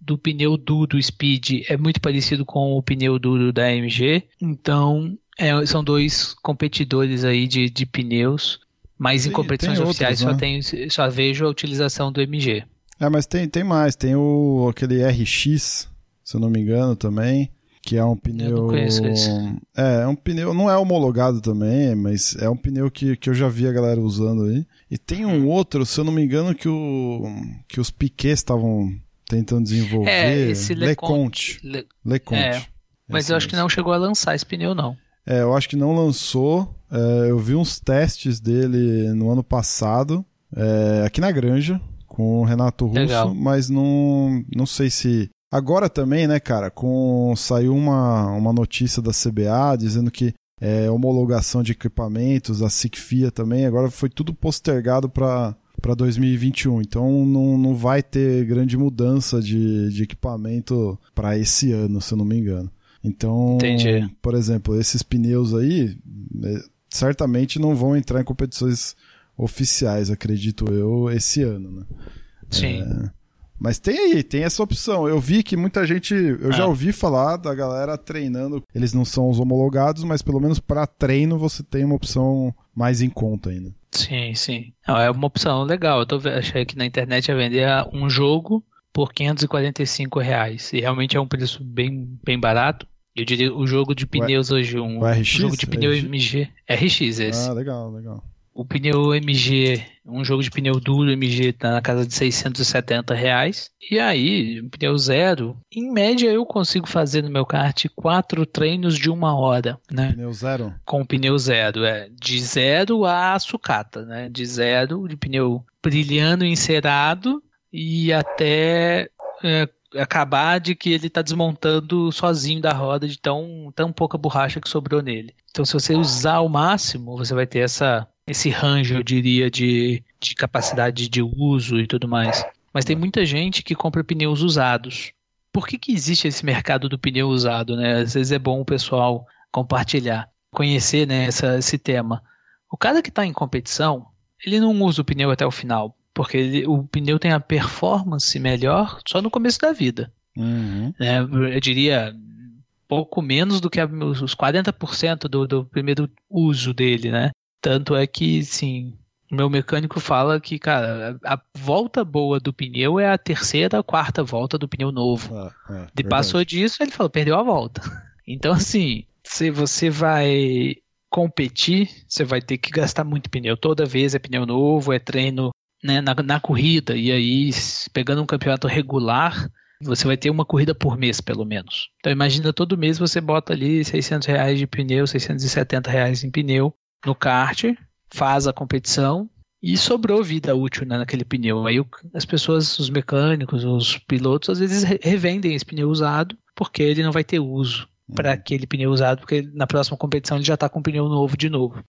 do pneu duro do Speed é muito parecido com o pneu duro da AMG. Então, é, são dois competidores aí de, de pneus. Mas em competições tem oficiais outros, só, né? tem, só vejo a utilização do MG. É, mas tem, tem mais. Tem o aquele RX, se eu não me engano, também. Que é um pneu. não conheço esse. É, é um pneu. Não é homologado também, mas é um pneu que, que eu já vi a galera usando aí. E tem um outro, se eu não me engano, que, o, que os Piquets estavam tentando desenvolver. É, esse Leconte. Leconte. Le- Leconte. É, Mas Esse eu acho que não chegou a lançar esse pneu, não. É, eu acho que não lançou. É, eu vi uns testes dele no ano passado, é, aqui na Granja, com o Renato Russo, Legal. mas não, não sei se. Agora também, né, cara, com saiu uma, uma notícia da CBA dizendo que é, homologação de equipamentos, a SICFIA também, agora foi tudo postergado para para 2021. Então não, não vai ter grande mudança de, de equipamento para esse ano, se eu não me engano. Então, Entendi. por exemplo, esses pneus aí eh, certamente não vão entrar em competições oficiais, acredito eu, esse ano, né? Sim. Mas tem aí, tem essa opção. Eu vi que muita gente, eu já Ah. ouvi falar da galera treinando. Eles não são os homologados, mas pelo menos para treino você tem uma opção mais em conta ainda. Sim, sim. Não, é uma opção legal. Eu tô, achei que na internet ia vender um jogo por 545 reais. E realmente é um preço bem, bem barato. Eu diria o jogo de pneus hoje, um, o RX? jogo de pneu RX? MG. RX esse. Ah, legal, legal. O pneu MG, um jogo de pneu duro MG tá na casa de 670 reais. E aí, um pneu zero, em média eu consigo fazer no meu kart quatro treinos de uma hora, né? Pneu zero? com pneu zero, é de zero a sucata, né? De zero, de pneu brilhando encerado e até é, acabar de que ele está desmontando sozinho da roda de tão, tão pouca borracha que sobrou nele. Então, se você usar ao máximo, você vai ter essa, esse range, eu diria, de, de capacidade de uso e tudo mais. Mas tem muita gente que compra pneus usados. Por que, que existe esse mercado do pneu usado, né? Às vezes é bom o pessoal compartilhar, conhecer né, essa, esse tema. O cara que está em competição, ele não usa o pneu até o final, porque ele- o pneu tem a performance melhor só no começo da vida. Uhum. né? Eu diria pouco menos do que os 40% do, do primeiro uso dele, né? Tanto é que, sim, o meu mecânico fala que, cara, a volta boa do pneu é a terceira, quarta volta do pneu novo. Ah, é, passou disso, ele falou, perdeu a volta. Então, assim, se você vai competir, você vai ter que gastar muito pneu. Toda vez é pneu novo, é treino né, na, na corrida. E aí, pegando um campeonato regular, você vai ter uma corrida por mês, pelo menos. Então, imagina todo mês você bota ali 600 reais de pneu, 670 reais em pneu no kart, faz a competição e sobrou vida útil né, naquele pneu. Aí o- as pessoas, os mecânicos, os pilotos, às vezes re- revendem esse pneu usado porque ele não vai ter uso para aquele pneu usado, porque na próxima competição ele já está com um pneu novo de novo.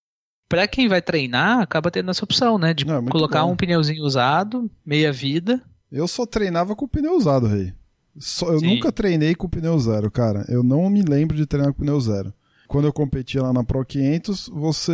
Para quem vai treinar, acaba tendo essa opção, né? De Não, é colocar bom. um pneuzinho usado, meia vida. Eu só treinava com pneu usado, rei. Só- eu Sim. nunca treinei com pneu zero, cara. Eu não me lembro de treinar com pneu zero. Quando eu competia lá na Pro 500, você,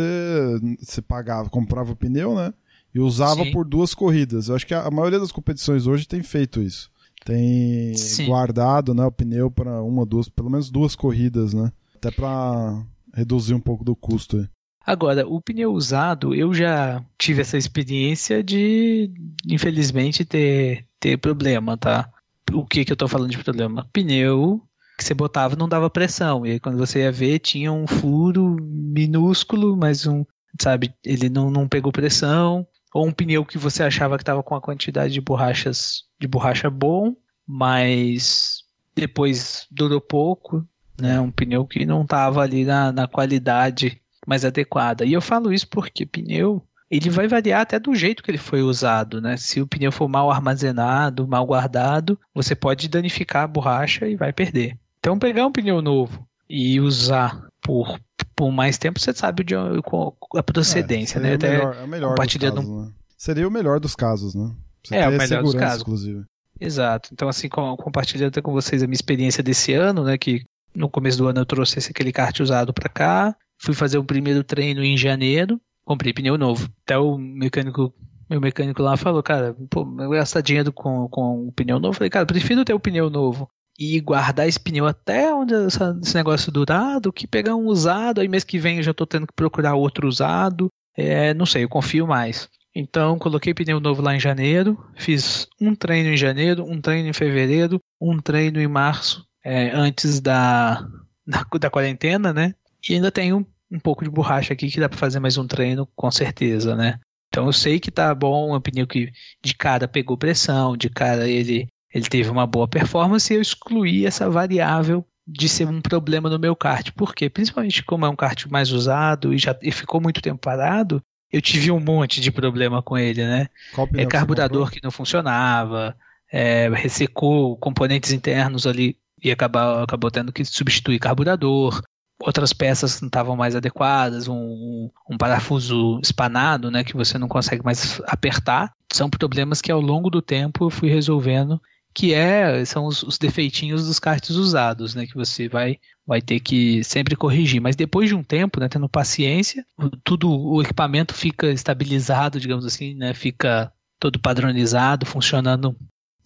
você pagava, comprava o pneu, né? E usava Sim. por duas corridas. Eu acho que a, a maioria das competições hoje tem feito isso. Tem Sim. guardado, né, o pneu para uma, duas, pelo menos duas corridas, né? Até para reduzir um pouco do custo. aí. Agora, o pneu usado, eu já tive essa experiência de, infelizmente, ter, ter problema, tá? O que que eu tô falando de problema? Pneu que você botava não dava pressão. E aí, quando você ia ver, tinha um furo minúsculo, mas um, sabe, ele não, não pegou pressão. Ou um pneu que você achava que estava com a quantidade de borrachas de borracha bom, mas depois durou pouco, né? Um pneu que não estava ali na, na qualidade mais adequada. E eu falo isso porque pneu ele vai variar até do jeito que ele foi usado, né? Se o pneu for mal armazenado, mal guardado, você pode danificar a borracha e vai perder. Então pegar um pneu novo e usar por, por mais tempo, você sabe de, a procedência, é, né? É o melhor, é o melhor dos casos, né? Seria o melhor dos casos, né? Você é, o melhor dos casos. Inclusive. Exato. Então, assim, compartilhando até com vocês a minha experiência desse ano, né? Que no começo do ano eu trouxe esse, aquele kart usado para cá. Fui fazer o primeiro treino em janeiro. Comprei pneu novo. Até o mecânico, meu mecânico lá falou, cara, pô, eu gastar dinheiro com, com o pneu novo. Eu falei, cara, prefiro ter o pneu novo e guardar esse pneu até onde essa, esse negócio durar do que pegar um usado. Aí mês que vem eu já tô tendo que procurar outro usado. É, não sei, eu confio mais. Então, coloquei pneu novo lá em janeiro, fiz um treino em janeiro, um treino em fevereiro, um treino em março, é, antes da, da, da, quarentena, né? E ainda tenho um, um pouco de borracha aqui que dá para fazer mais um treino, com certeza, né? Então eu sei que tá bom, é um pneu que de cara pegou pressão, de cara ele, ele teve uma boa performance e eu excluí essa variável de ser um problema no meu kart. Por quê? Principalmente como é um kart mais usado e já e ficou muito tempo parado, eu tive um monte de problema com ele, né? É carburador que, não funcionava, é, ressecou componentes internos ali e acabou, acabou tendo que substituir carburador. Outras peças não estavam mais adequadas, um, um, parafuso espanado, né, que você não consegue mais apertar. São problemas que ao longo do tempo eu fui resolvendo que é são os, os, defeitinhos dos karts usados, né, que você vai vai ter que sempre corrigir. Mas depois de um tempo, né, tendo paciência, tudo o equipamento fica estabilizado, digamos assim, né, fica todo padronizado, funcionando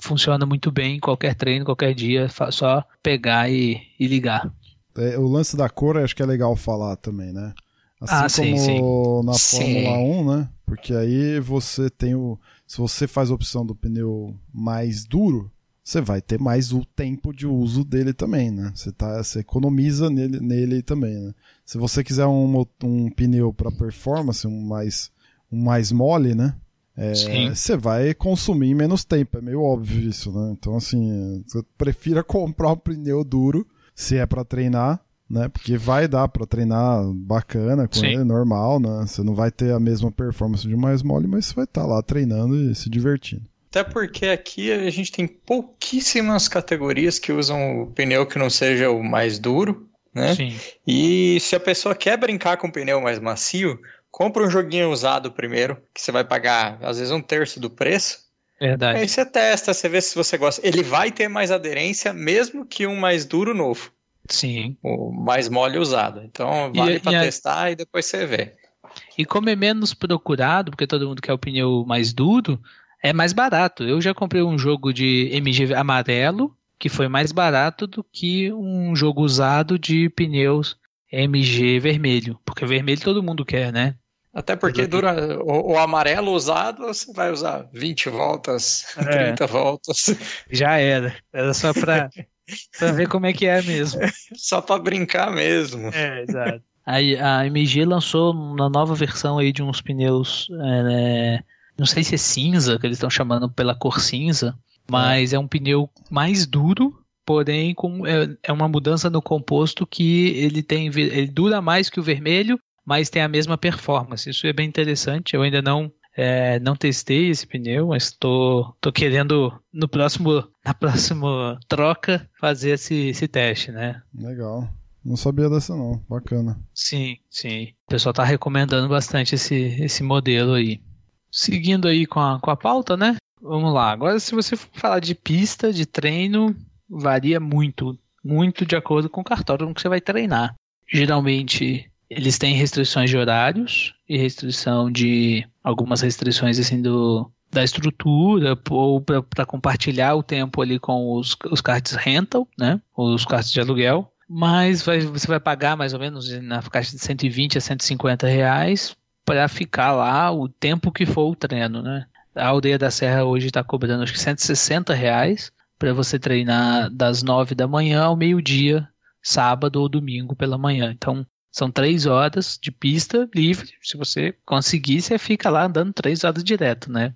funciona muito bem em qualquer treino, qualquer dia, só pegar e, e ligar. É, o lance da cor acho que é legal falar também, né? Assim ah, sim, sim. na sim. Fórmula 1, né? Porque aí você tem o. Se você faz a opção do pneu mais duro, você vai ter mais o tempo de uso dele também, né? Você, tá, você economiza nele, nele também, né? Se você quiser um, um pneu para performance, um mais, um mais mole, né? É, você vai consumir menos tempo, é meio óbvio isso, né? Então, assim, você prefira comprar um pneu duro se é para treinar, né? Porque vai dar para treinar bacana com Sim. ele, normal, né? Você não vai ter a mesma performance de mais mole, mas você vai estar tá lá treinando e se divertindo. Até porque aqui a gente tem pouquíssimas categorias que usam o pneu que não seja o mais duro, né? Sim. E se a pessoa quer brincar com um pneu mais macio, compra um joguinho usado primeiro, que você vai pagar às vezes um terço do preço. Verdade. Aí você testa, você vê se você gosta. Ele vai ter mais aderência, mesmo que um mais duro novo. Sim. O mais mole usado. Então vale para testar e depois você vê. E como é menos procurado, porque todo mundo quer o pneu mais duro, é mais barato. Eu já comprei um jogo de MG amarelo que foi mais barato do que um jogo usado de pneus MG vermelho, porque vermelho todo mundo quer, né? Até porque dura o, o, amarelo usado, você vai usar 20 voltas, é. 30 voltas. Já era. Era só para pra ver como é que é mesmo. só para brincar mesmo. É, exato. Aí a MG lançou uma nova versão aí de uns pneus é, não sei se é cinza, que eles estão chamando pela cor cinza, mas é, é um pneu mais duro, porém com, é, é, uma mudança no composto que ele tem ele dura mais que o vermelho, mas tem a mesma performance. Isso é bem interessante. Eu ainda não é, não testei esse pneu, mas estou tô, tô querendo no próximo na próxima troca fazer esse, esse teste, né? Legal. Não sabia dessa não, bacana. Sim, sim. O pessoal está recomendando bastante esse, esse modelo aí. Seguindo aí com a, com a pauta, né? Vamos lá. Agora, se você falar de pista, de treino, varia muito. Muito de acordo com o cartódromo que você vai treinar. Geralmente, eles têm restrições de horários e restrição de. algumas restrições assim do, da estrutura ou para compartilhar o tempo ali com os, os karts rental, né? Os karts de aluguel. Mas vai, você vai pagar mais ou menos na caixa de 120 a 150 reais para ficar lá o tempo que for o treino, né? A aldeia da Serra hoje está cobrando acho que 160 reais para você treinar das 9 da manhã ao meio-dia, sábado ou domingo pela manhã. Então, são três horas de pista livre. Se você conseguir, você fica lá andando três horas direto, né?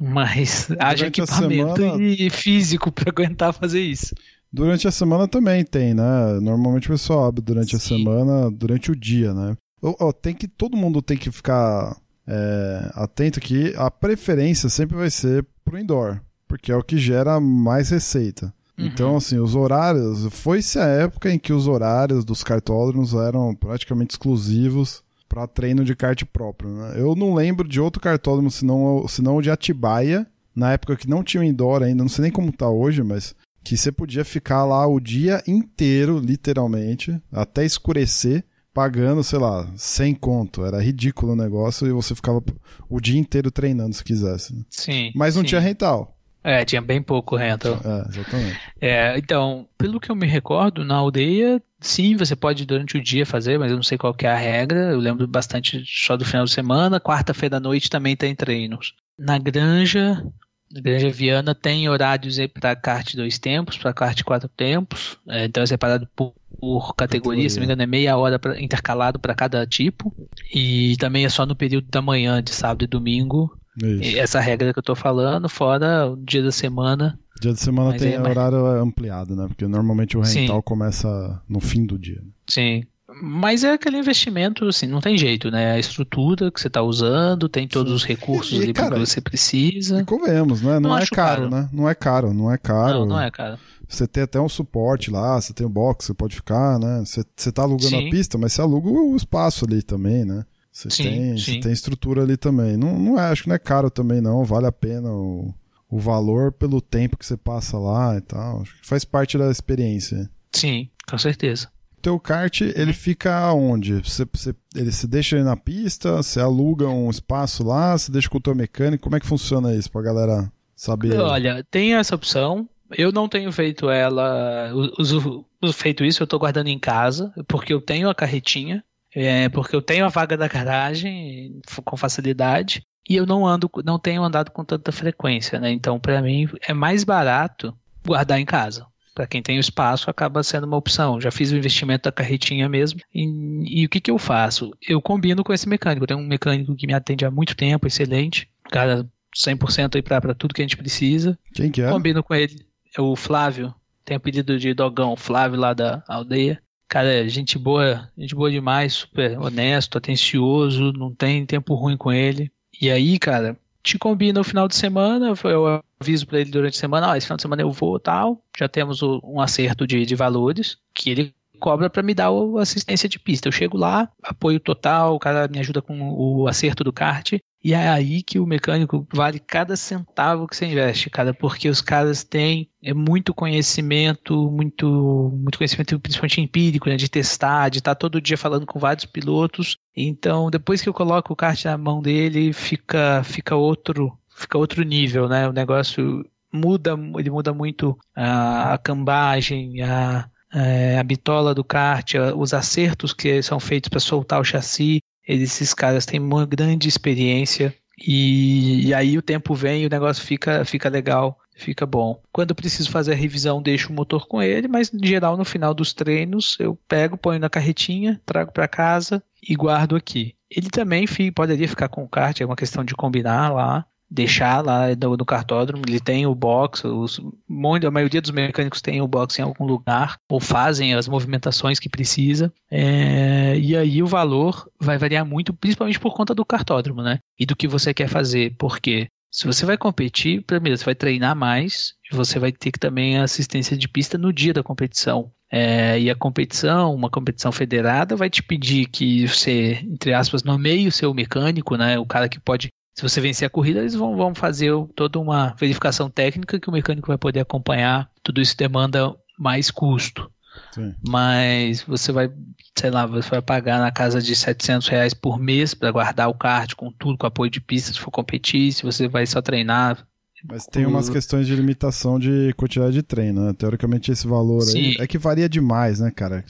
Mas haja a equipamento semana- e físico pra aguentar fazer isso. Durante a semana também tem, né? Normalmente o pessoal abre durante a Sim. semana, durante o dia, né? Ó, ó, tem que, todo mundo tem que ficar é, atento que a preferência sempre vai ser pro indoor, porque é o que gera mais receita. Uhum. Então, assim, os horários. Foi-se a época em que os horários dos cartódromos eram praticamente exclusivos para treino de kart próprio. Né? Eu não lembro de outro cartódromo senão, senão o de Atibaia, na época que não tinha o indoor ainda, não sei nem como tá hoje, mas que você podia ficar lá o dia inteiro, literalmente, até escurecer, pagando, sei lá, 100 conto. Era ridículo o negócio e você ficava o dia inteiro treinando se quisesse. né? Sim. Mas não sim. tinha rental. É, tinha bem pouco rental. É, exatamente. É, então, pelo que eu me recordo, na aldeia, sim, você pode durante o dia fazer, mas eu não sei qual que é a regra. Eu lembro bastante só do final de semana. Quarta-feira à noite também tem treinos. Na granja, na granja Viana tem horários aí para kart dois tempos, para kart quatro tempos. É, então é separado por, por categoria, se não me engano, é meia hora pra, intercalado para cada tipo. E também é só no período da manhã, de sábado e domingo. Isso. Essa regra que eu tô falando, fora o dia da semana. Dia de semana tem é mais- horário ampliado, né? Porque normalmente o Sim. rental começa no fim do dia. Sim. Mas é aquele investimento, assim, não tem jeito, né? A estrutura que você está usando, tem todos os recursos E- ali cara, que você precisa. E convenhamos, né? Não, Não é caro, caro. né? Não é caro, não é caro. Não, não é, cara. Você tem até um suporte lá, você tem o box, você pode ficar, né? Você, você tá alugando Sim. a pista, mas você aluga o espaço ali também, né? Você Sim, tem, sim. você tem estrutura ali também. Não, não é, acho que não é caro também, não. Vale a pena o, o valor pelo tempo que você passa lá e tal. Acho que faz parte da experiência. Sim, com certeza. Teu kart, ele fica onde? Você, você, ele se deixa na pista, você aluga um espaço lá, você deixa com o teu mecânico, como é que funciona isso pra galera saber? Olha, tem essa opção. Eu não tenho feito ela, uso, uso feito isso, eu tô guardando em casa, porque eu tenho a carretinha, é, porque eu tenho a vaga da garagem com facilidade e eu não ando, não tenho andado com tanta frequência, né? Então, para mim é mais barato guardar em casa. Para quem tem o espaço, acaba sendo uma opção. Já fiz o investimento da carretinha mesmo. E, e o que, que eu faço? Eu combino com esse mecânico. Tenho um mecânico que me atende há muito tempo, excelente. Cara, 100% aí para tudo que a gente precisa. Quem que é? Combino com ele. É o Flávio. Tem apelido de dogão, Flávio lá da aldeia. Cara, é gente boa, gente boa demais, super honesto, atencioso, não tem tempo ruim com ele. E aí, cara, te combina o final de semana, eu aviso pra ele durante a semana, ó, esse final de semana eu vou tal, já temos o- um acerto de, de valores que ele cobra pra me dar assistência de pista. Eu chego lá, apoio total, o cara me ajuda com o acerto do kart, e é aí que o mecânico vale cada centavo que você investe, cara, porque os caras têm é muito conhecimento, muito, muito conhecimento principalmente empírico, né, de testar, de estar todo dia falando com vários pilotos. Então, depois que eu coloco o kart na mão dele, fica, fica outro, fica outro nível, né? O negócio muda, ele muda muito a, a cambagem, a, é, a bitola do kart, os acertos que são feitos para soltar o chassi. Esses caras têm uma grande experiência e, e aí o tempo vem e o negócio fica, fica legal, fica bom. Quando eu preciso fazer a revisão, deixo o motor com ele, mas em geral no final dos treinos eu pego, ponho na carretinha, trago para casa e guardo aqui. Ele também fi- poderia ficar com o kart, é uma questão de combinar lá, deixar lá no, no cartódromo. Ele tem o box, os, a maioria dos mecânicos tem o box em algum lugar ou fazem as movimentações que precisa. É, e aí o valor vai variar muito, principalmente por conta do cartódromo, né? E do que você quer fazer. Porque se você vai competir, primeiro você vai treinar mais você vai ter que também assistência de pista no dia da competição. É, e a competição, uma competição federada, vai te pedir que você, entre aspas, nomeie o seu mecânico, né? O cara que pode. Se você vencer a corrida, eles vão, vão fazer toda uma verificação técnica que o mecânico vai poder acompanhar. Tudo isso demanda mais custo. Sim. Mas você vai, sei lá, você vai pagar na casa de 700 reais por mês para guardar o kart com tudo, com apoio de pista, se for competir, se você vai só treinar. Mas tem umas questões de limitação de quantidade de treino, né? Teoricamente esse valor aí Sim. é que varia demais, né, cara?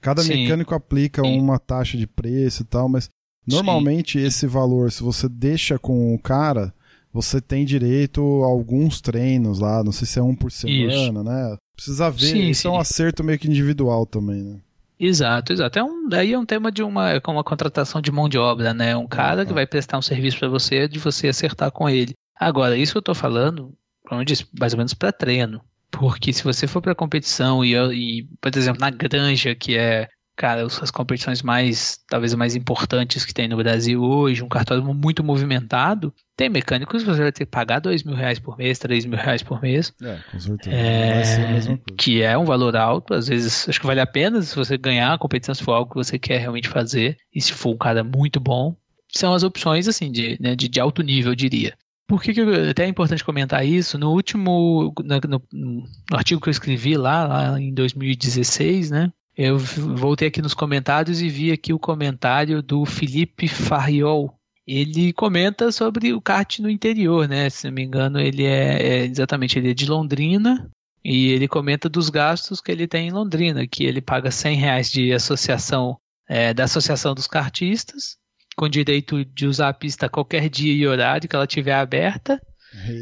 Cada Sim. mecânico aplica uma taxa de preço e tal, mas normalmente esse valor, se você deixa com o cara, você tem direito a alguns treinos lá, não sei se é um por semana, né? Precisa ver, Sim, isso é um sim. acerto meio que individual também, né? Exato, exato. É um, daí é um tema de uma, é como uma contratação de mão de obra, né? Um cara que vai prestar um serviço para você, de você acertar com ele. Agora, isso que eu tô falando, como eu disse, mais ou menos para treino. Porque se você for para competição e, e, por exemplo, na Granja, que é, cara, as competições mais, talvez mais importantes que tem no Brasil hoje, um cartódromo muito movimentado, tem mecânicos que você vai ter que pagar dois mil reais por mês, três mil reais por mês. É, com certeza. É, que é um valor alto, às vezes acho que vale a pena se você ganhar a competição, se for algo que você quer realmente fazer, e se for um cara muito bom, são as opções assim de, né, de, de alto nível, eu diria. Por que, que eu- até é importante comentar isso? No último, na- no, no artigo que eu escrevi lá, lá em 2016, né? Eu voltei aqui nos comentários e vi aqui o comentário do Felipe Farriol. Ele comenta sobre o kart no interior, né? Se não me engano, ele é, é exatamente ele é de Londrina e ele comenta dos gastos que ele tem em Londrina, que ele paga 100 reais de associação é, da associação dos kartistas com direito de usar a pista qualquer dia e horário que ela tiver aberta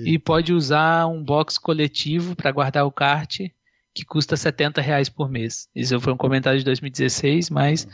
e pode usar um box coletivo para guardar o kart que custa 70 reais por mês. Isso foi um comentário de 2016, mas,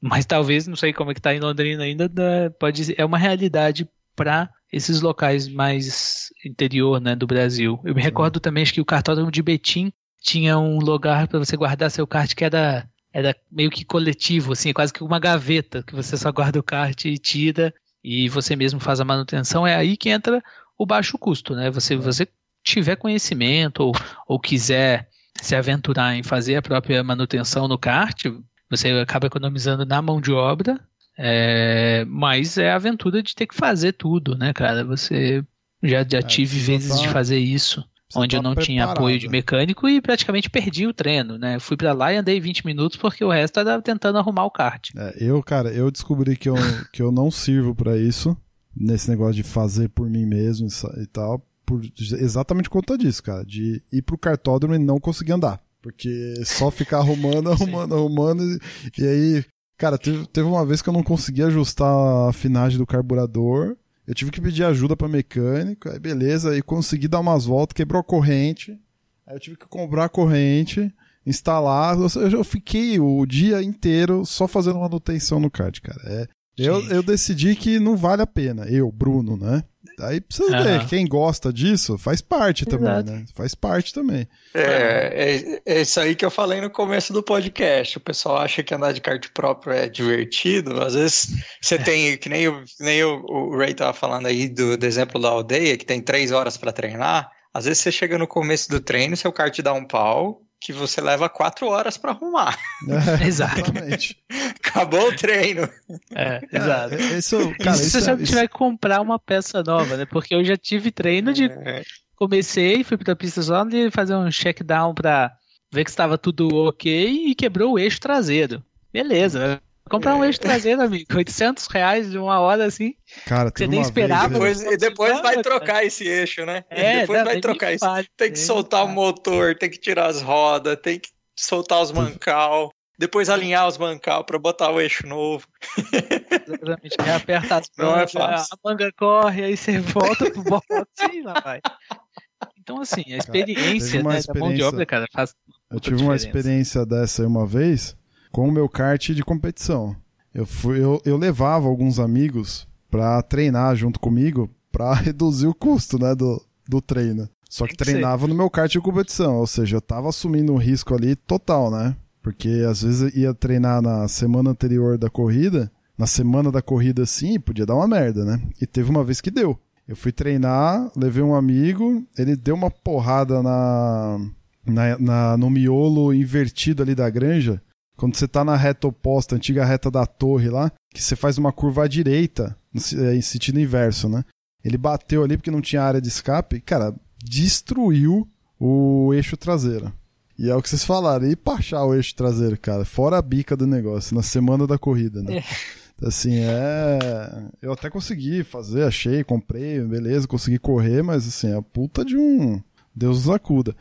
mas talvez, não sei como é que está em Londrina ainda, pode é uma realidade para esses locais mais interior né, do Brasil. Eu me recordo também acho que o cartódromo de Betim tinha um lugar para você guardar seu kart que era era meio que coletivo, assim, quase que uma gaveta que você só guarda o kart e tira e você mesmo faz a manutenção. É aí que entra o baixo custo, né? Você você tiver conhecimento ou, ou quiser se aventurar em fazer a própria manutenção no kart, você acaba economizando na mão de obra, é, mas é a aventura de ter que fazer tudo, né, cara? Você já, já tive precisa vezes de tá- fazer isso onde eu tá não tinha preparado. apoio de mecânico e praticamente perdi o treino, né? Fui pra lá e andei 20 minutos porque o resto era tentando arrumar o kart. É, eu, cara, eu descobri que eu, que eu não sirvo pra isso, nesse negócio de fazer por mim mesmo e tal, por, exatamente por conta disso, cara, de ir pro cartódromo e não conseguir andar. Porque só ficar arrumando, arrumando, arrumando, e, e aí, cara, teve, teve uma vez que eu não consegui ajustar a afinagem do carburador, eu tive que pedir ajuda pra mecânico, aí beleza, aí consegui dar umas voltas, quebrou a corrente, aí eu tive que comprar a corrente, instalar. Eu, eu fiquei o dia inteiro só fazendo manutenção no kart, cara. É, eu, eu decidi que não vale a pena, eu, Bruno, né? Aí precisa Aham. ver, quem gosta disso faz parte também, Exato. né? Faz parte também. É, é, é isso aí que eu falei no começo do podcast. O pessoal acha que andar de kart próprio é divertido. Às vezes você tem, que nem, o, que nem o, o Ray tava falando aí do, do exemplo da aldeia, que tem três horas para treinar. Às vezes você chega no começo do treino, seu kart dá um pau, que você leva quatro horas para arrumar. É, Exato. Exatamente. Acabou o treino. É, exato. É, isso, cara, Isso se isso, você é- tiver que comprar uma peça nova, né? Porque eu já tive treino de É, comecei, fui pra pista só de fazer um check down pra ver que estava tudo ok e quebrou o eixo traseiro. Beleza. Comprar um eixo traseiro, amigo. 800 reais de uma hora assim. cara, você nem esperava. vez, depois, e depois vai Cara. trocar esse eixo, né? É, depois dá- vai trocar isso. Tem que soltar o motor, tem que tirar as rodas, tem que soltar os mancal, depois alinhar os mancal para botar o eixo novo. Exatamente. Aí aperta as Não é fácil. a manga corre, aí você volta pro box e lá vai. Então, assim, a experiência uma né, da mão de experiência- obra, cara, faz. Eu tive uma diferença. experiência dessa aí uma vez com o meu kart de competição. Eu, fui, eu, eu levava alguns amigos pra treinar junto comigo pra reduzir o custo né, do, do treino. Só que treinava no meu kart de competição, ou seja, eu tava assumindo um risco ali total, né? Porque às vezes eu ia treinar na semana anterior da corrida, na semana da corrida sim, podia dar uma merda, né? E teve uma vez que deu. Eu fui treinar, levei um amigo, ele deu uma porrada na, na, na- no miolo invertido ali da granja. Quando você tá na reta oposta, antiga reta da torre lá, que você faz uma curva à direita, é, em sentido inverso, né? Ele bateu ali porque não tinha área de escape, cara, destruiu o eixo traseiro. E é o que vocês falaram, e pra achar o eixo traseiro, cara, fora a bica do negócio, na semana da corrida, né? Assim, é. Eu até consegui fazer, achei, comprei, beleza, consegui correr, mas assim, é a puta de um. Deus nos acuda.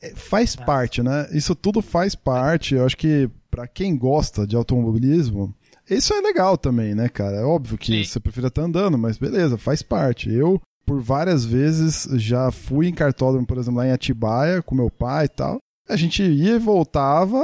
É, faz parte, né? Isso tudo faz parte. Eu acho que pra quem gosta de automobilismo, isso é legal também, né, cara? É óbvio que Sim. você prefere estar andando, mas beleza, faz parte. Eu, por várias vezes, já fui em cartódromo, por exemplo, lá em Atibaia, com meu pai e tal. A gente ia e voltava,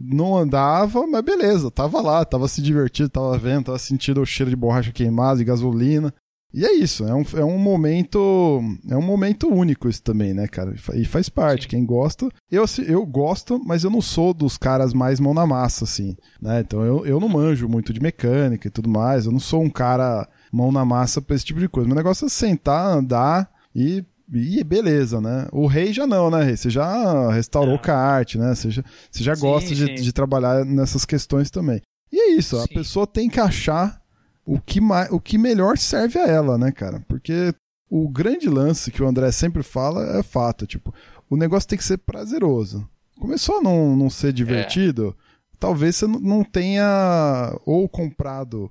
não andava, mas beleza, tava lá, tava se divertindo, tava vendo, tava sentindo o cheiro de borracha queimada, de gasolina. E é isso, é um, é um momento. É um momento único isso também, né, cara? E faz parte. Sim. Quem gosta. Eu, eu gosto, mas eu não sou dos caras mais mão na massa, assim. Né? Então eu, eu não manjo muito de mecânica e tudo mais. Eu não sou um cara mão na massa pra esse tipo de coisa. Meu negócio é sentar, andar e e beleza, né? O rei já não, né, rei? Você já restaurou o kart, né? Você já, você já sim, gosta de, de, trabalhar nessas questões também. E é isso, sim. a pessoa tem que achar o que, mais, o que melhor serve a ela, né, cara? Porque o grande lance que o André sempre fala é fato, tipo, o negócio tem que ser prazeroso. Começou a não, não ser divertido, é. talvez você não tenha ou comprado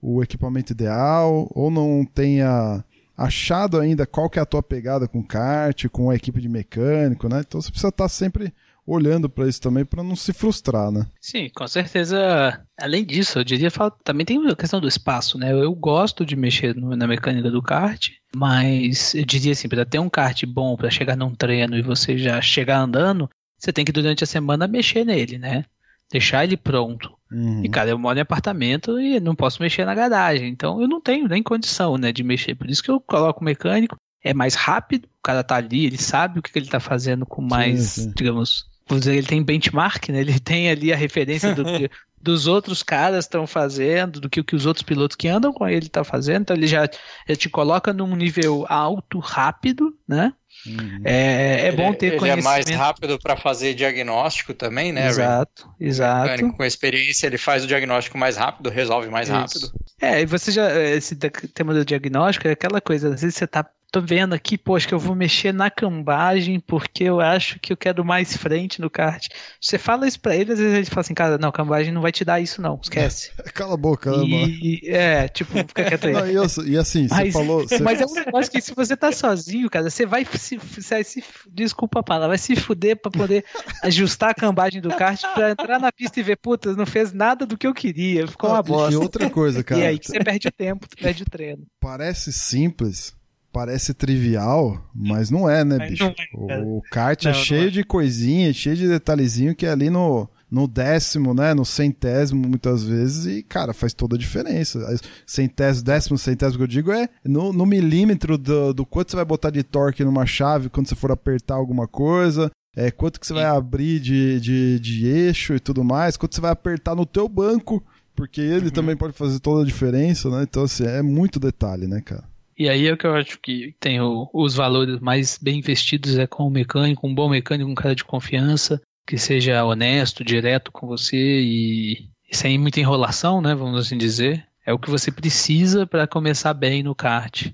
o equipamento ideal, ou não tenha achado ainda qual que é a tua pegada com kart, com a equipe de mecânico, né? Então você precisa estar tá sempre olhando para isso também para não se frustrar, né? Sim, com certeza. Além disso, eu diria também tem a questão do espaço, né? Eu gosto de mexer no, na mecânica do kart, mas eu diria assim, para ter um kart bom para chegar num treino e você já chegar andando, você tem que durante a semana mexer nele, né? Deixar ele pronto. Uhum. E, cara, eu moro em apartamento e não posso mexer na garagem. Então eu não tenho nem condição, né, de mexer. Por isso que eu coloco o mecânico. É mais rápido, o cara tá ali, ele sabe o que, ele tá fazendo com mais, sim, sim. digamos, vamos dizer, ele tem benchmark, né? Ele tem ali a referência do que dos outros caras estão fazendo, do que, que os outros pilotos que andam com ele estão tá fazendo. Então ele já, já te coloca num nível alto, rápido, né? Uhum. É, é bom ter ele conhecimento. Ele é mais rápido para fazer diagnóstico também, né? Exato, Ray? exato. Com experiência, ele faz o diagnóstico mais rápido, resolve mais Isso. rápido. É, e você já. Esse tema do diagnóstico é aquela coisa, às vezes você tá tô vendo aqui, poxa, que eu vou mexer na cambagem porque eu acho que eu quero mais frente no kart. Você fala isso pra ele, às vezes ele fala assim, cara, não, cambagem não vai te dar isso não, esquece. Cala a boca, e, É, tipo, fica quieto aí. Não, e, eu, e, assim, você falou... Você... Mas é um negócio que se você tá sozinho, cara, você vai se, se, se desculpa a palavra, vai se fuder pra poder ajustar a cambagem do kart pra entrar na pista e ver, puta, não fez nada do que eu queria, ficou uma bosta. E outra coisa, cara... E aí que você perde o tempo, tu perde o treino. Parece simples, parece trivial, mas não é, né, bicho? É, o kart é não, é cheio é. de coisinha, cheio de detalhezinho que é ali no, no décimo, né, no centésimo muitas vezes e, cara, faz toda a diferença. Centésimo, décimo, centésimo que eu digo é no, no milímetro do, do quanto você vai botar de torque numa chave quando você for apertar alguma coisa, é, quanto que você vai abrir de, de, de eixo e tudo mais, quanto você vai apertar no teu banco, porque ele uhum. também pode fazer toda a diferença, né? Então, assim, é muito detalhe, né, cara? E aí é o que eu acho que tem o, os valores mais bem investidos é com o mecânico, um bom mecânico, um cara de confiança, que seja honesto, direto com você e, e sem muita enrolação, né? Vamos assim dizer. É o que você precisa para começar bem no kart.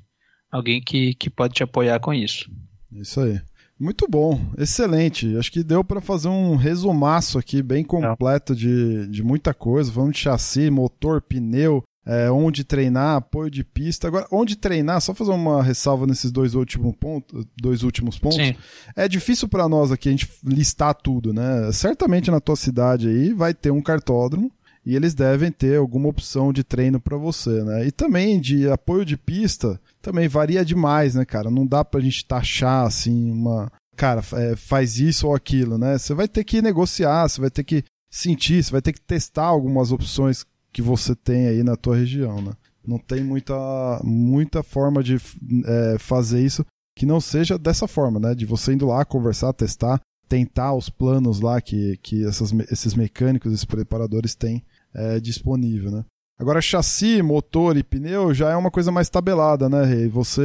Alguém que, que pode te apoiar com isso. Isso aí. Muito bom, excelente. Acho que deu para fazer um resumaço aqui bem completo de, de muita coisa. Vamos de chassi, motor, pneu, é, onde treinar, apoio de pista. Agora, onde treinar, só fazer uma ressalva nesses dois, últimos pontos, dois últimos pontos. Sim. É difícil para nós aqui a gente listar tudo, né? Certamente na tua cidade aí vai ter um cartódromo e eles devem ter alguma opção de treino para você, né? E também de apoio de pista, também varia demais, né, cara? Não dá pra gente taxar assim uma, cara, é, faz isso ou aquilo, né? Você vai ter que negociar, você vai ter que sentir, você vai ter que testar algumas opções que você tem aí na tua região, né? Não tem muita, muita forma de é, fazer isso que não seja dessa forma, né? De você indo lá conversar, testar, tentar os planos lá que, que essas, esses mecânicos, esses preparadores têm é, disponível, né? Agora, chassi, motor e pneu já é uma coisa mais tabelada, né, Rei? Você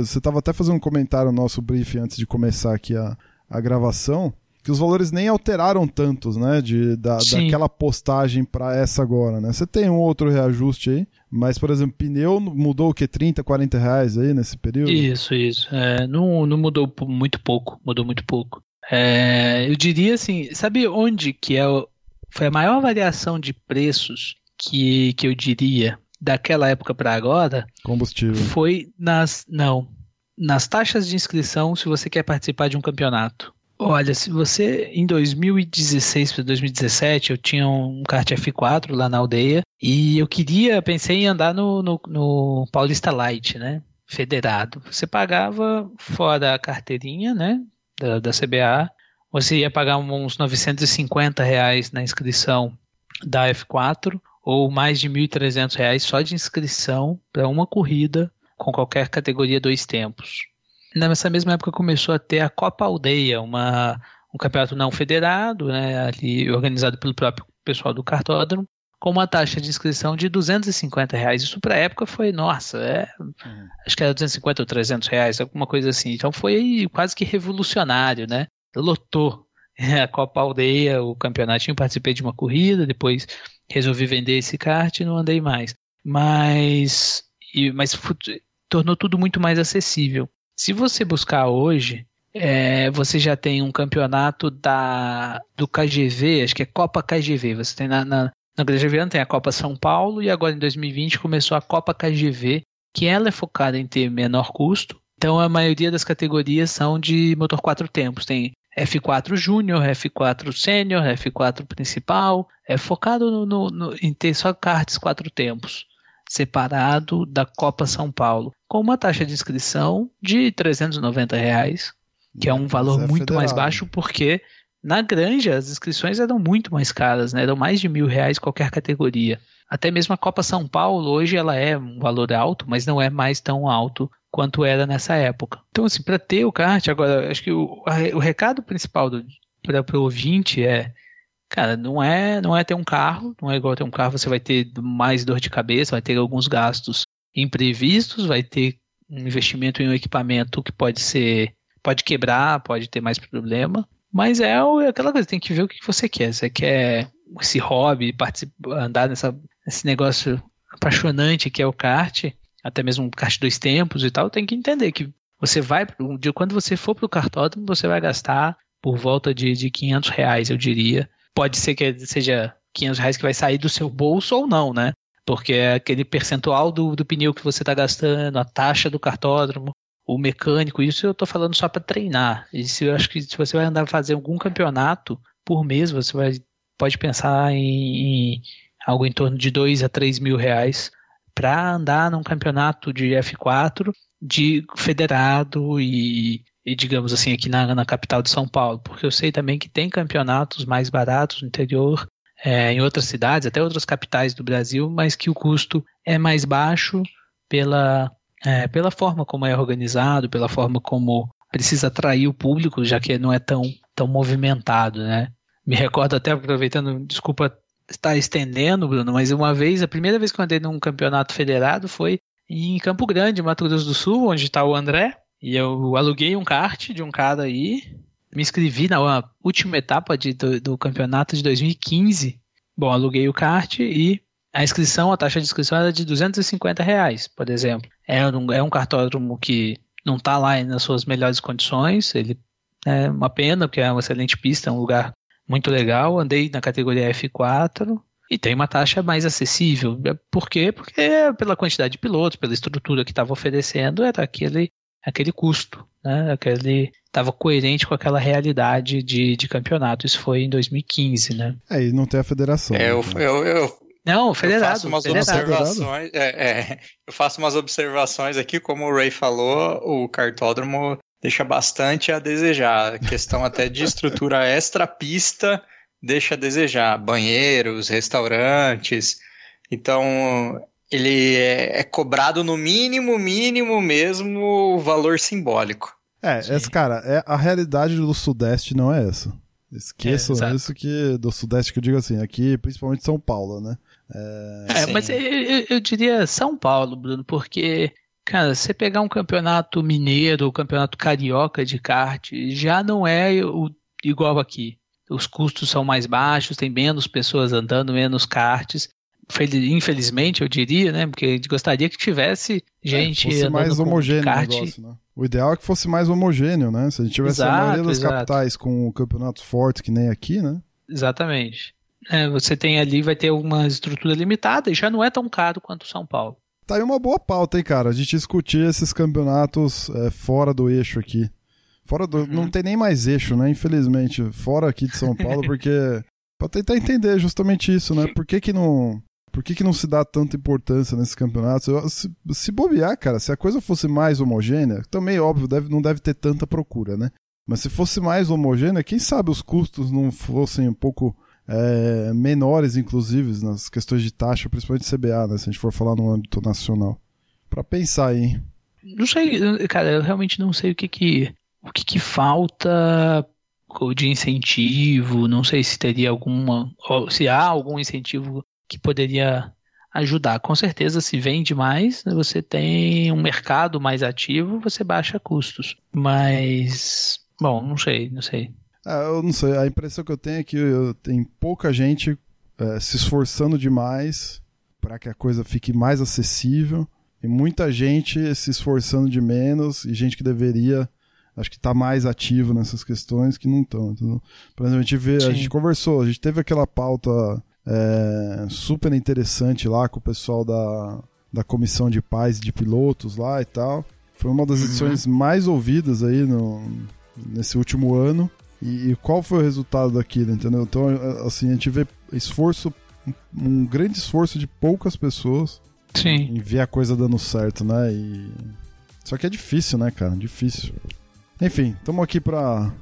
estava até fazendo um comentário no nosso briefing antes de começar aqui a, a gravação que os valores nem alteraram tantos, né? De, da, daquela postagem para essa agora, né? Você tem um outro reajuste aí, mas, por exemplo, pneu mudou o que? 30, 40 reais aí nesse período? Isso, isso. É, não, não mudou muito pouco, mudou muito pouco. É, eu diria assim, sabe onde que é o, foi a maior variação de preços que, que eu diria daquela época para agora? Combustível. Foi nas, não, nas taxas de inscrição se você quer participar de um campeonato. Olha, se você em 2016 para 2017 eu tinha um kart F4 lá na aldeia e eu queria, pensei em andar no, no, no Paulista Light, né? Federado. Você pagava fora a carteirinha, né? Da, da CBA, você ia pagar uns 950 reais na inscrição da F4 ou mais de 1.300 reais só de inscrição para uma corrida com qualquer categoria dois tempos. Nessa mesma época começou a ter a Copa Aldeia, uma, um campeonato não federado, né, ali organizado pelo próprio pessoal do cartódromo, com uma taxa de inscrição de 250 reais. Isso para a época foi, nossa, é, uhum. acho que era 250 ou 300 reais, alguma coisa assim. Então foi quase que revolucionário, né? Lotou a Copa Aldeia, o campeonatinho, participei de uma corrida, depois resolvi vender esse kart e não andei mais. Mas, e, mas tornou tudo muito mais acessível. Se você buscar hoje, é, você já tem um campeonato da, do KGV, acho que é Copa KGV. Você tem na, na, na KGV tem a Copa São Paulo e agora em 2020 começou a Copa KGV, que ela é focada em ter menor custo. Então a maioria das categorias são de motor quatro tempos. Tem F4 Júnior, F4 Sênior, F4 Principal. É focado no, no, no, em ter só karts quatro tempos, separado da Copa São Paulo, com uma taxa de inscrição de 390 reais, que é um valor é muito federal. mais baixo porque na Granja, as inscrições eram muito mais caras, né? Eram mais de mil reais qualquer categoria. Até mesmo a Copa São Paulo, hoje ela é um valor alto, mas não é mais tão alto quanto era nessa época. Então, assim, para ter o kart, agora, acho que o, o recado principal para o ouvinte é, cara, não é, não é ter um carro, não é igual ter um carro, você vai ter mais dor de cabeça, vai ter alguns gastos imprevistos, vai ter um investimento em um equipamento que pode ser, pode quebrar, pode ter mais problema. Mas é aquela coisa, tem que ver o que você quer. Você quer esse hobby, andar nessa, nesse negócio apaixonante que é o kart, até mesmo kart dois tempos e tal, tem que entender que você vai, quando você for para o cartódromo, você vai gastar por volta de, de 500 reais, eu diria. Pode ser que seja 500 reais que vai sair do seu bolso ou não, né? Porque é aquele percentual do, do pneu que você está gastando, a taxa do cartódromo, o mecânico, isso eu estou falando só para treinar. E se eu acho que se você vai andar fazer algum campeonato por mês, você vai, pode pensar em, em algo em torno de 2 a 3 mil reais para andar num campeonato de F4 de federado e, e, digamos assim, aqui na, na capital de São Paulo. Porque eu sei também que tem campeonatos mais baratos no interior, é, em outras cidades, até outras capitais do Brasil, mas que o custo é mais baixo pela é, pela forma como é organizado, pela forma como precisa atrair o público, já que não é tão, tão movimentado, né? Me recordo até, aproveitando, desculpa estar estendendo, Bruno, mas uma vez, a primeira vez que eu andei num campeonato federado foi em Campo Grande, Mato Grosso do Sul, onde está o André, e eu aluguei um kart de um cara aí, me inscrevi na última etapa de, do, do campeonato de 2015. Bom, aluguei o kart e a inscrição, a taxa de inscrição era de 250 reais, por exemplo. É um, é um cartódromo que não está lá nas suas melhores condições, ele é uma pena, porque é uma excelente pista, é um lugar muito legal. Andei na categoria F4 e tem uma taxa mais acessível. Por quê? Porque pela quantidade de pilotos, pela estrutura que estava oferecendo, era aquele, aquele custo, né? Aquele estava coerente com aquela realidade de, de campeonato. Isso foi em 2015, né? É, e não tem a federação. É, eu, né? eu, eu, não, federado. Eu faço umas federado. observações. É, é, eu faço umas observações aqui, como o Ray falou, o cartódromo deixa bastante a desejar. A questão até de estrutura extra-pista deixa a desejar. Banheiros, restaurantes. Então, ele é, é cobrado no mínimo, mínimo mesmo, valor simbólico. É, essa, cara, é, a realidade do Sudeste não é essa. Esqueçam é, isso que do Sudeste que eu digo assim, aqui principalmente São Paulo, né? É, é mas eu, eu, diria São Paulo, Bruno, porque, cara, você pegar um campeonato mineiro, o campeonato carioca de kart, já não é o, igual aqui. Os custos são mais baixos, tem menos pessoas andando, menos karts. Infelizmente, eu diria, né? Porque gostaria que tivesse é, gente. É, fosse mais homogêneo o negócio, né? O ideal é que fosse mais homogêneo, né? Se a gente tivesse exato, a maioria das exato. capitais com campeonatos fortes, que nem aqui, né? Exatamente. É, você tem ali, vai ter uma estrutura limitada e já não é tão caro quanto São Paulo. Tá aí uma boa pauta, hein, cara? A gente discutir esses campeonatos é, fora do eixo aqui. Fora do. Uhum. Não tem nem mais eixo, né? Infelizmente. Fora aqui de São Paulo, porque. pra tentar entender justamente isso, né? Por que, que não. Por que, que não se dá tanta importância nesses campeonatos? Se, se bobear, cara, se a coisa fosse mais homogênea, também, óbvio, deve, não deve ter tanta procura, né? Mas se fosse mais homogênea, quem sabe os custos não fossem um pouco é, menores, inclusive, nas questões de taxa, principalmente CBA, né? Se a gente for falar no âmbito nacional. Para pensar aí. Não sei, cara, eu realmente não sei o que que, o que, que falta de incentivo, não sei se teria alguma, se há algum incentivo que poderia ajudar. Com certeza, se vende mais, você tem um mercado mais ativo, você baixa custos. Mas, bom, não sei, não sei. É, eu não sei, a impressão que eu tenho é que tem pouca gente é, se esforçando demais para que a coisa fique mais acessível e muita gente se esforçando de menos e gente que deveria acho que está mais ativo nessas questões que não estão. Por exemplo, a gente vê, Sim. a gente conversou, a gente teve aquela pauta é, super interessante lá com o pessoal da, da comissão de pais de pilotos lá e tal. Foi uma das uhum. edições uhum. mais ouvidas aí no, nesse último ano. E, e, qual foi o resultado daquilo, entendeu? Então, assim, a gente vê esforço, um grande esforço de poucas pessoas Sim. em ver a coisa dando certo, né? E... Só que é difícil, né, cara? Difícil. Enfim, estamos aqui pra.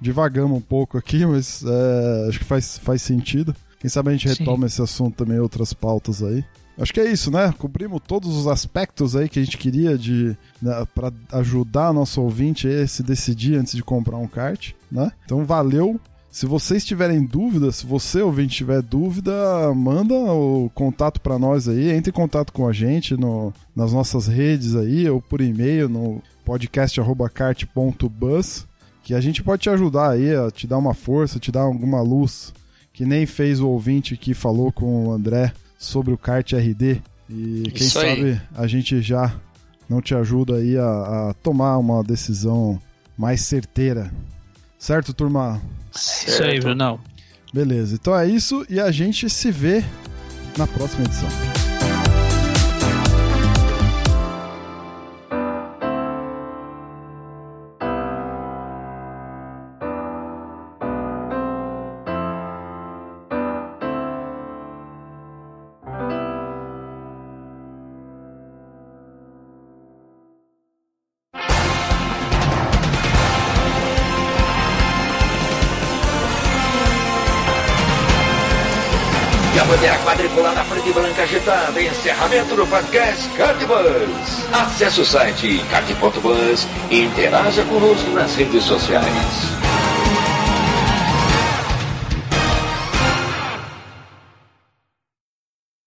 Divagamos um pouco aqui, mas é, acho que faz, faz sentido. Quem sabe a gente retoma Sim. esse assunto também em outras pautas aí. Acho que é isso, né? Cobrimos todos os aspectos aí que a gente queria de né, para ajudar nosso ouvinte a se decidir antes de comprar um kart, né? Então valeu. Se vocês tiverem dúvida, se você ouvinte tiver dúvida, manda o contato para nós aí, entre em contato com a gente no, nas nossas redes aí ou por e-mail no podcast@kart.bus, que a gente pode te ajudar aí, a te dar uma força, te dar alguma luz, que nem fez o ouvinte que falou com o André sobre o kart RD. E quem sabe a gente já não te ajuda aí a, a, tomar uma decisão mais certeira. Certo, turma? Certo. Isso aí, Brunão. Beleza, então é isso e a gente se vê na próxima edição. Acesse o site card.bus e interaja conosco nas redes sociais.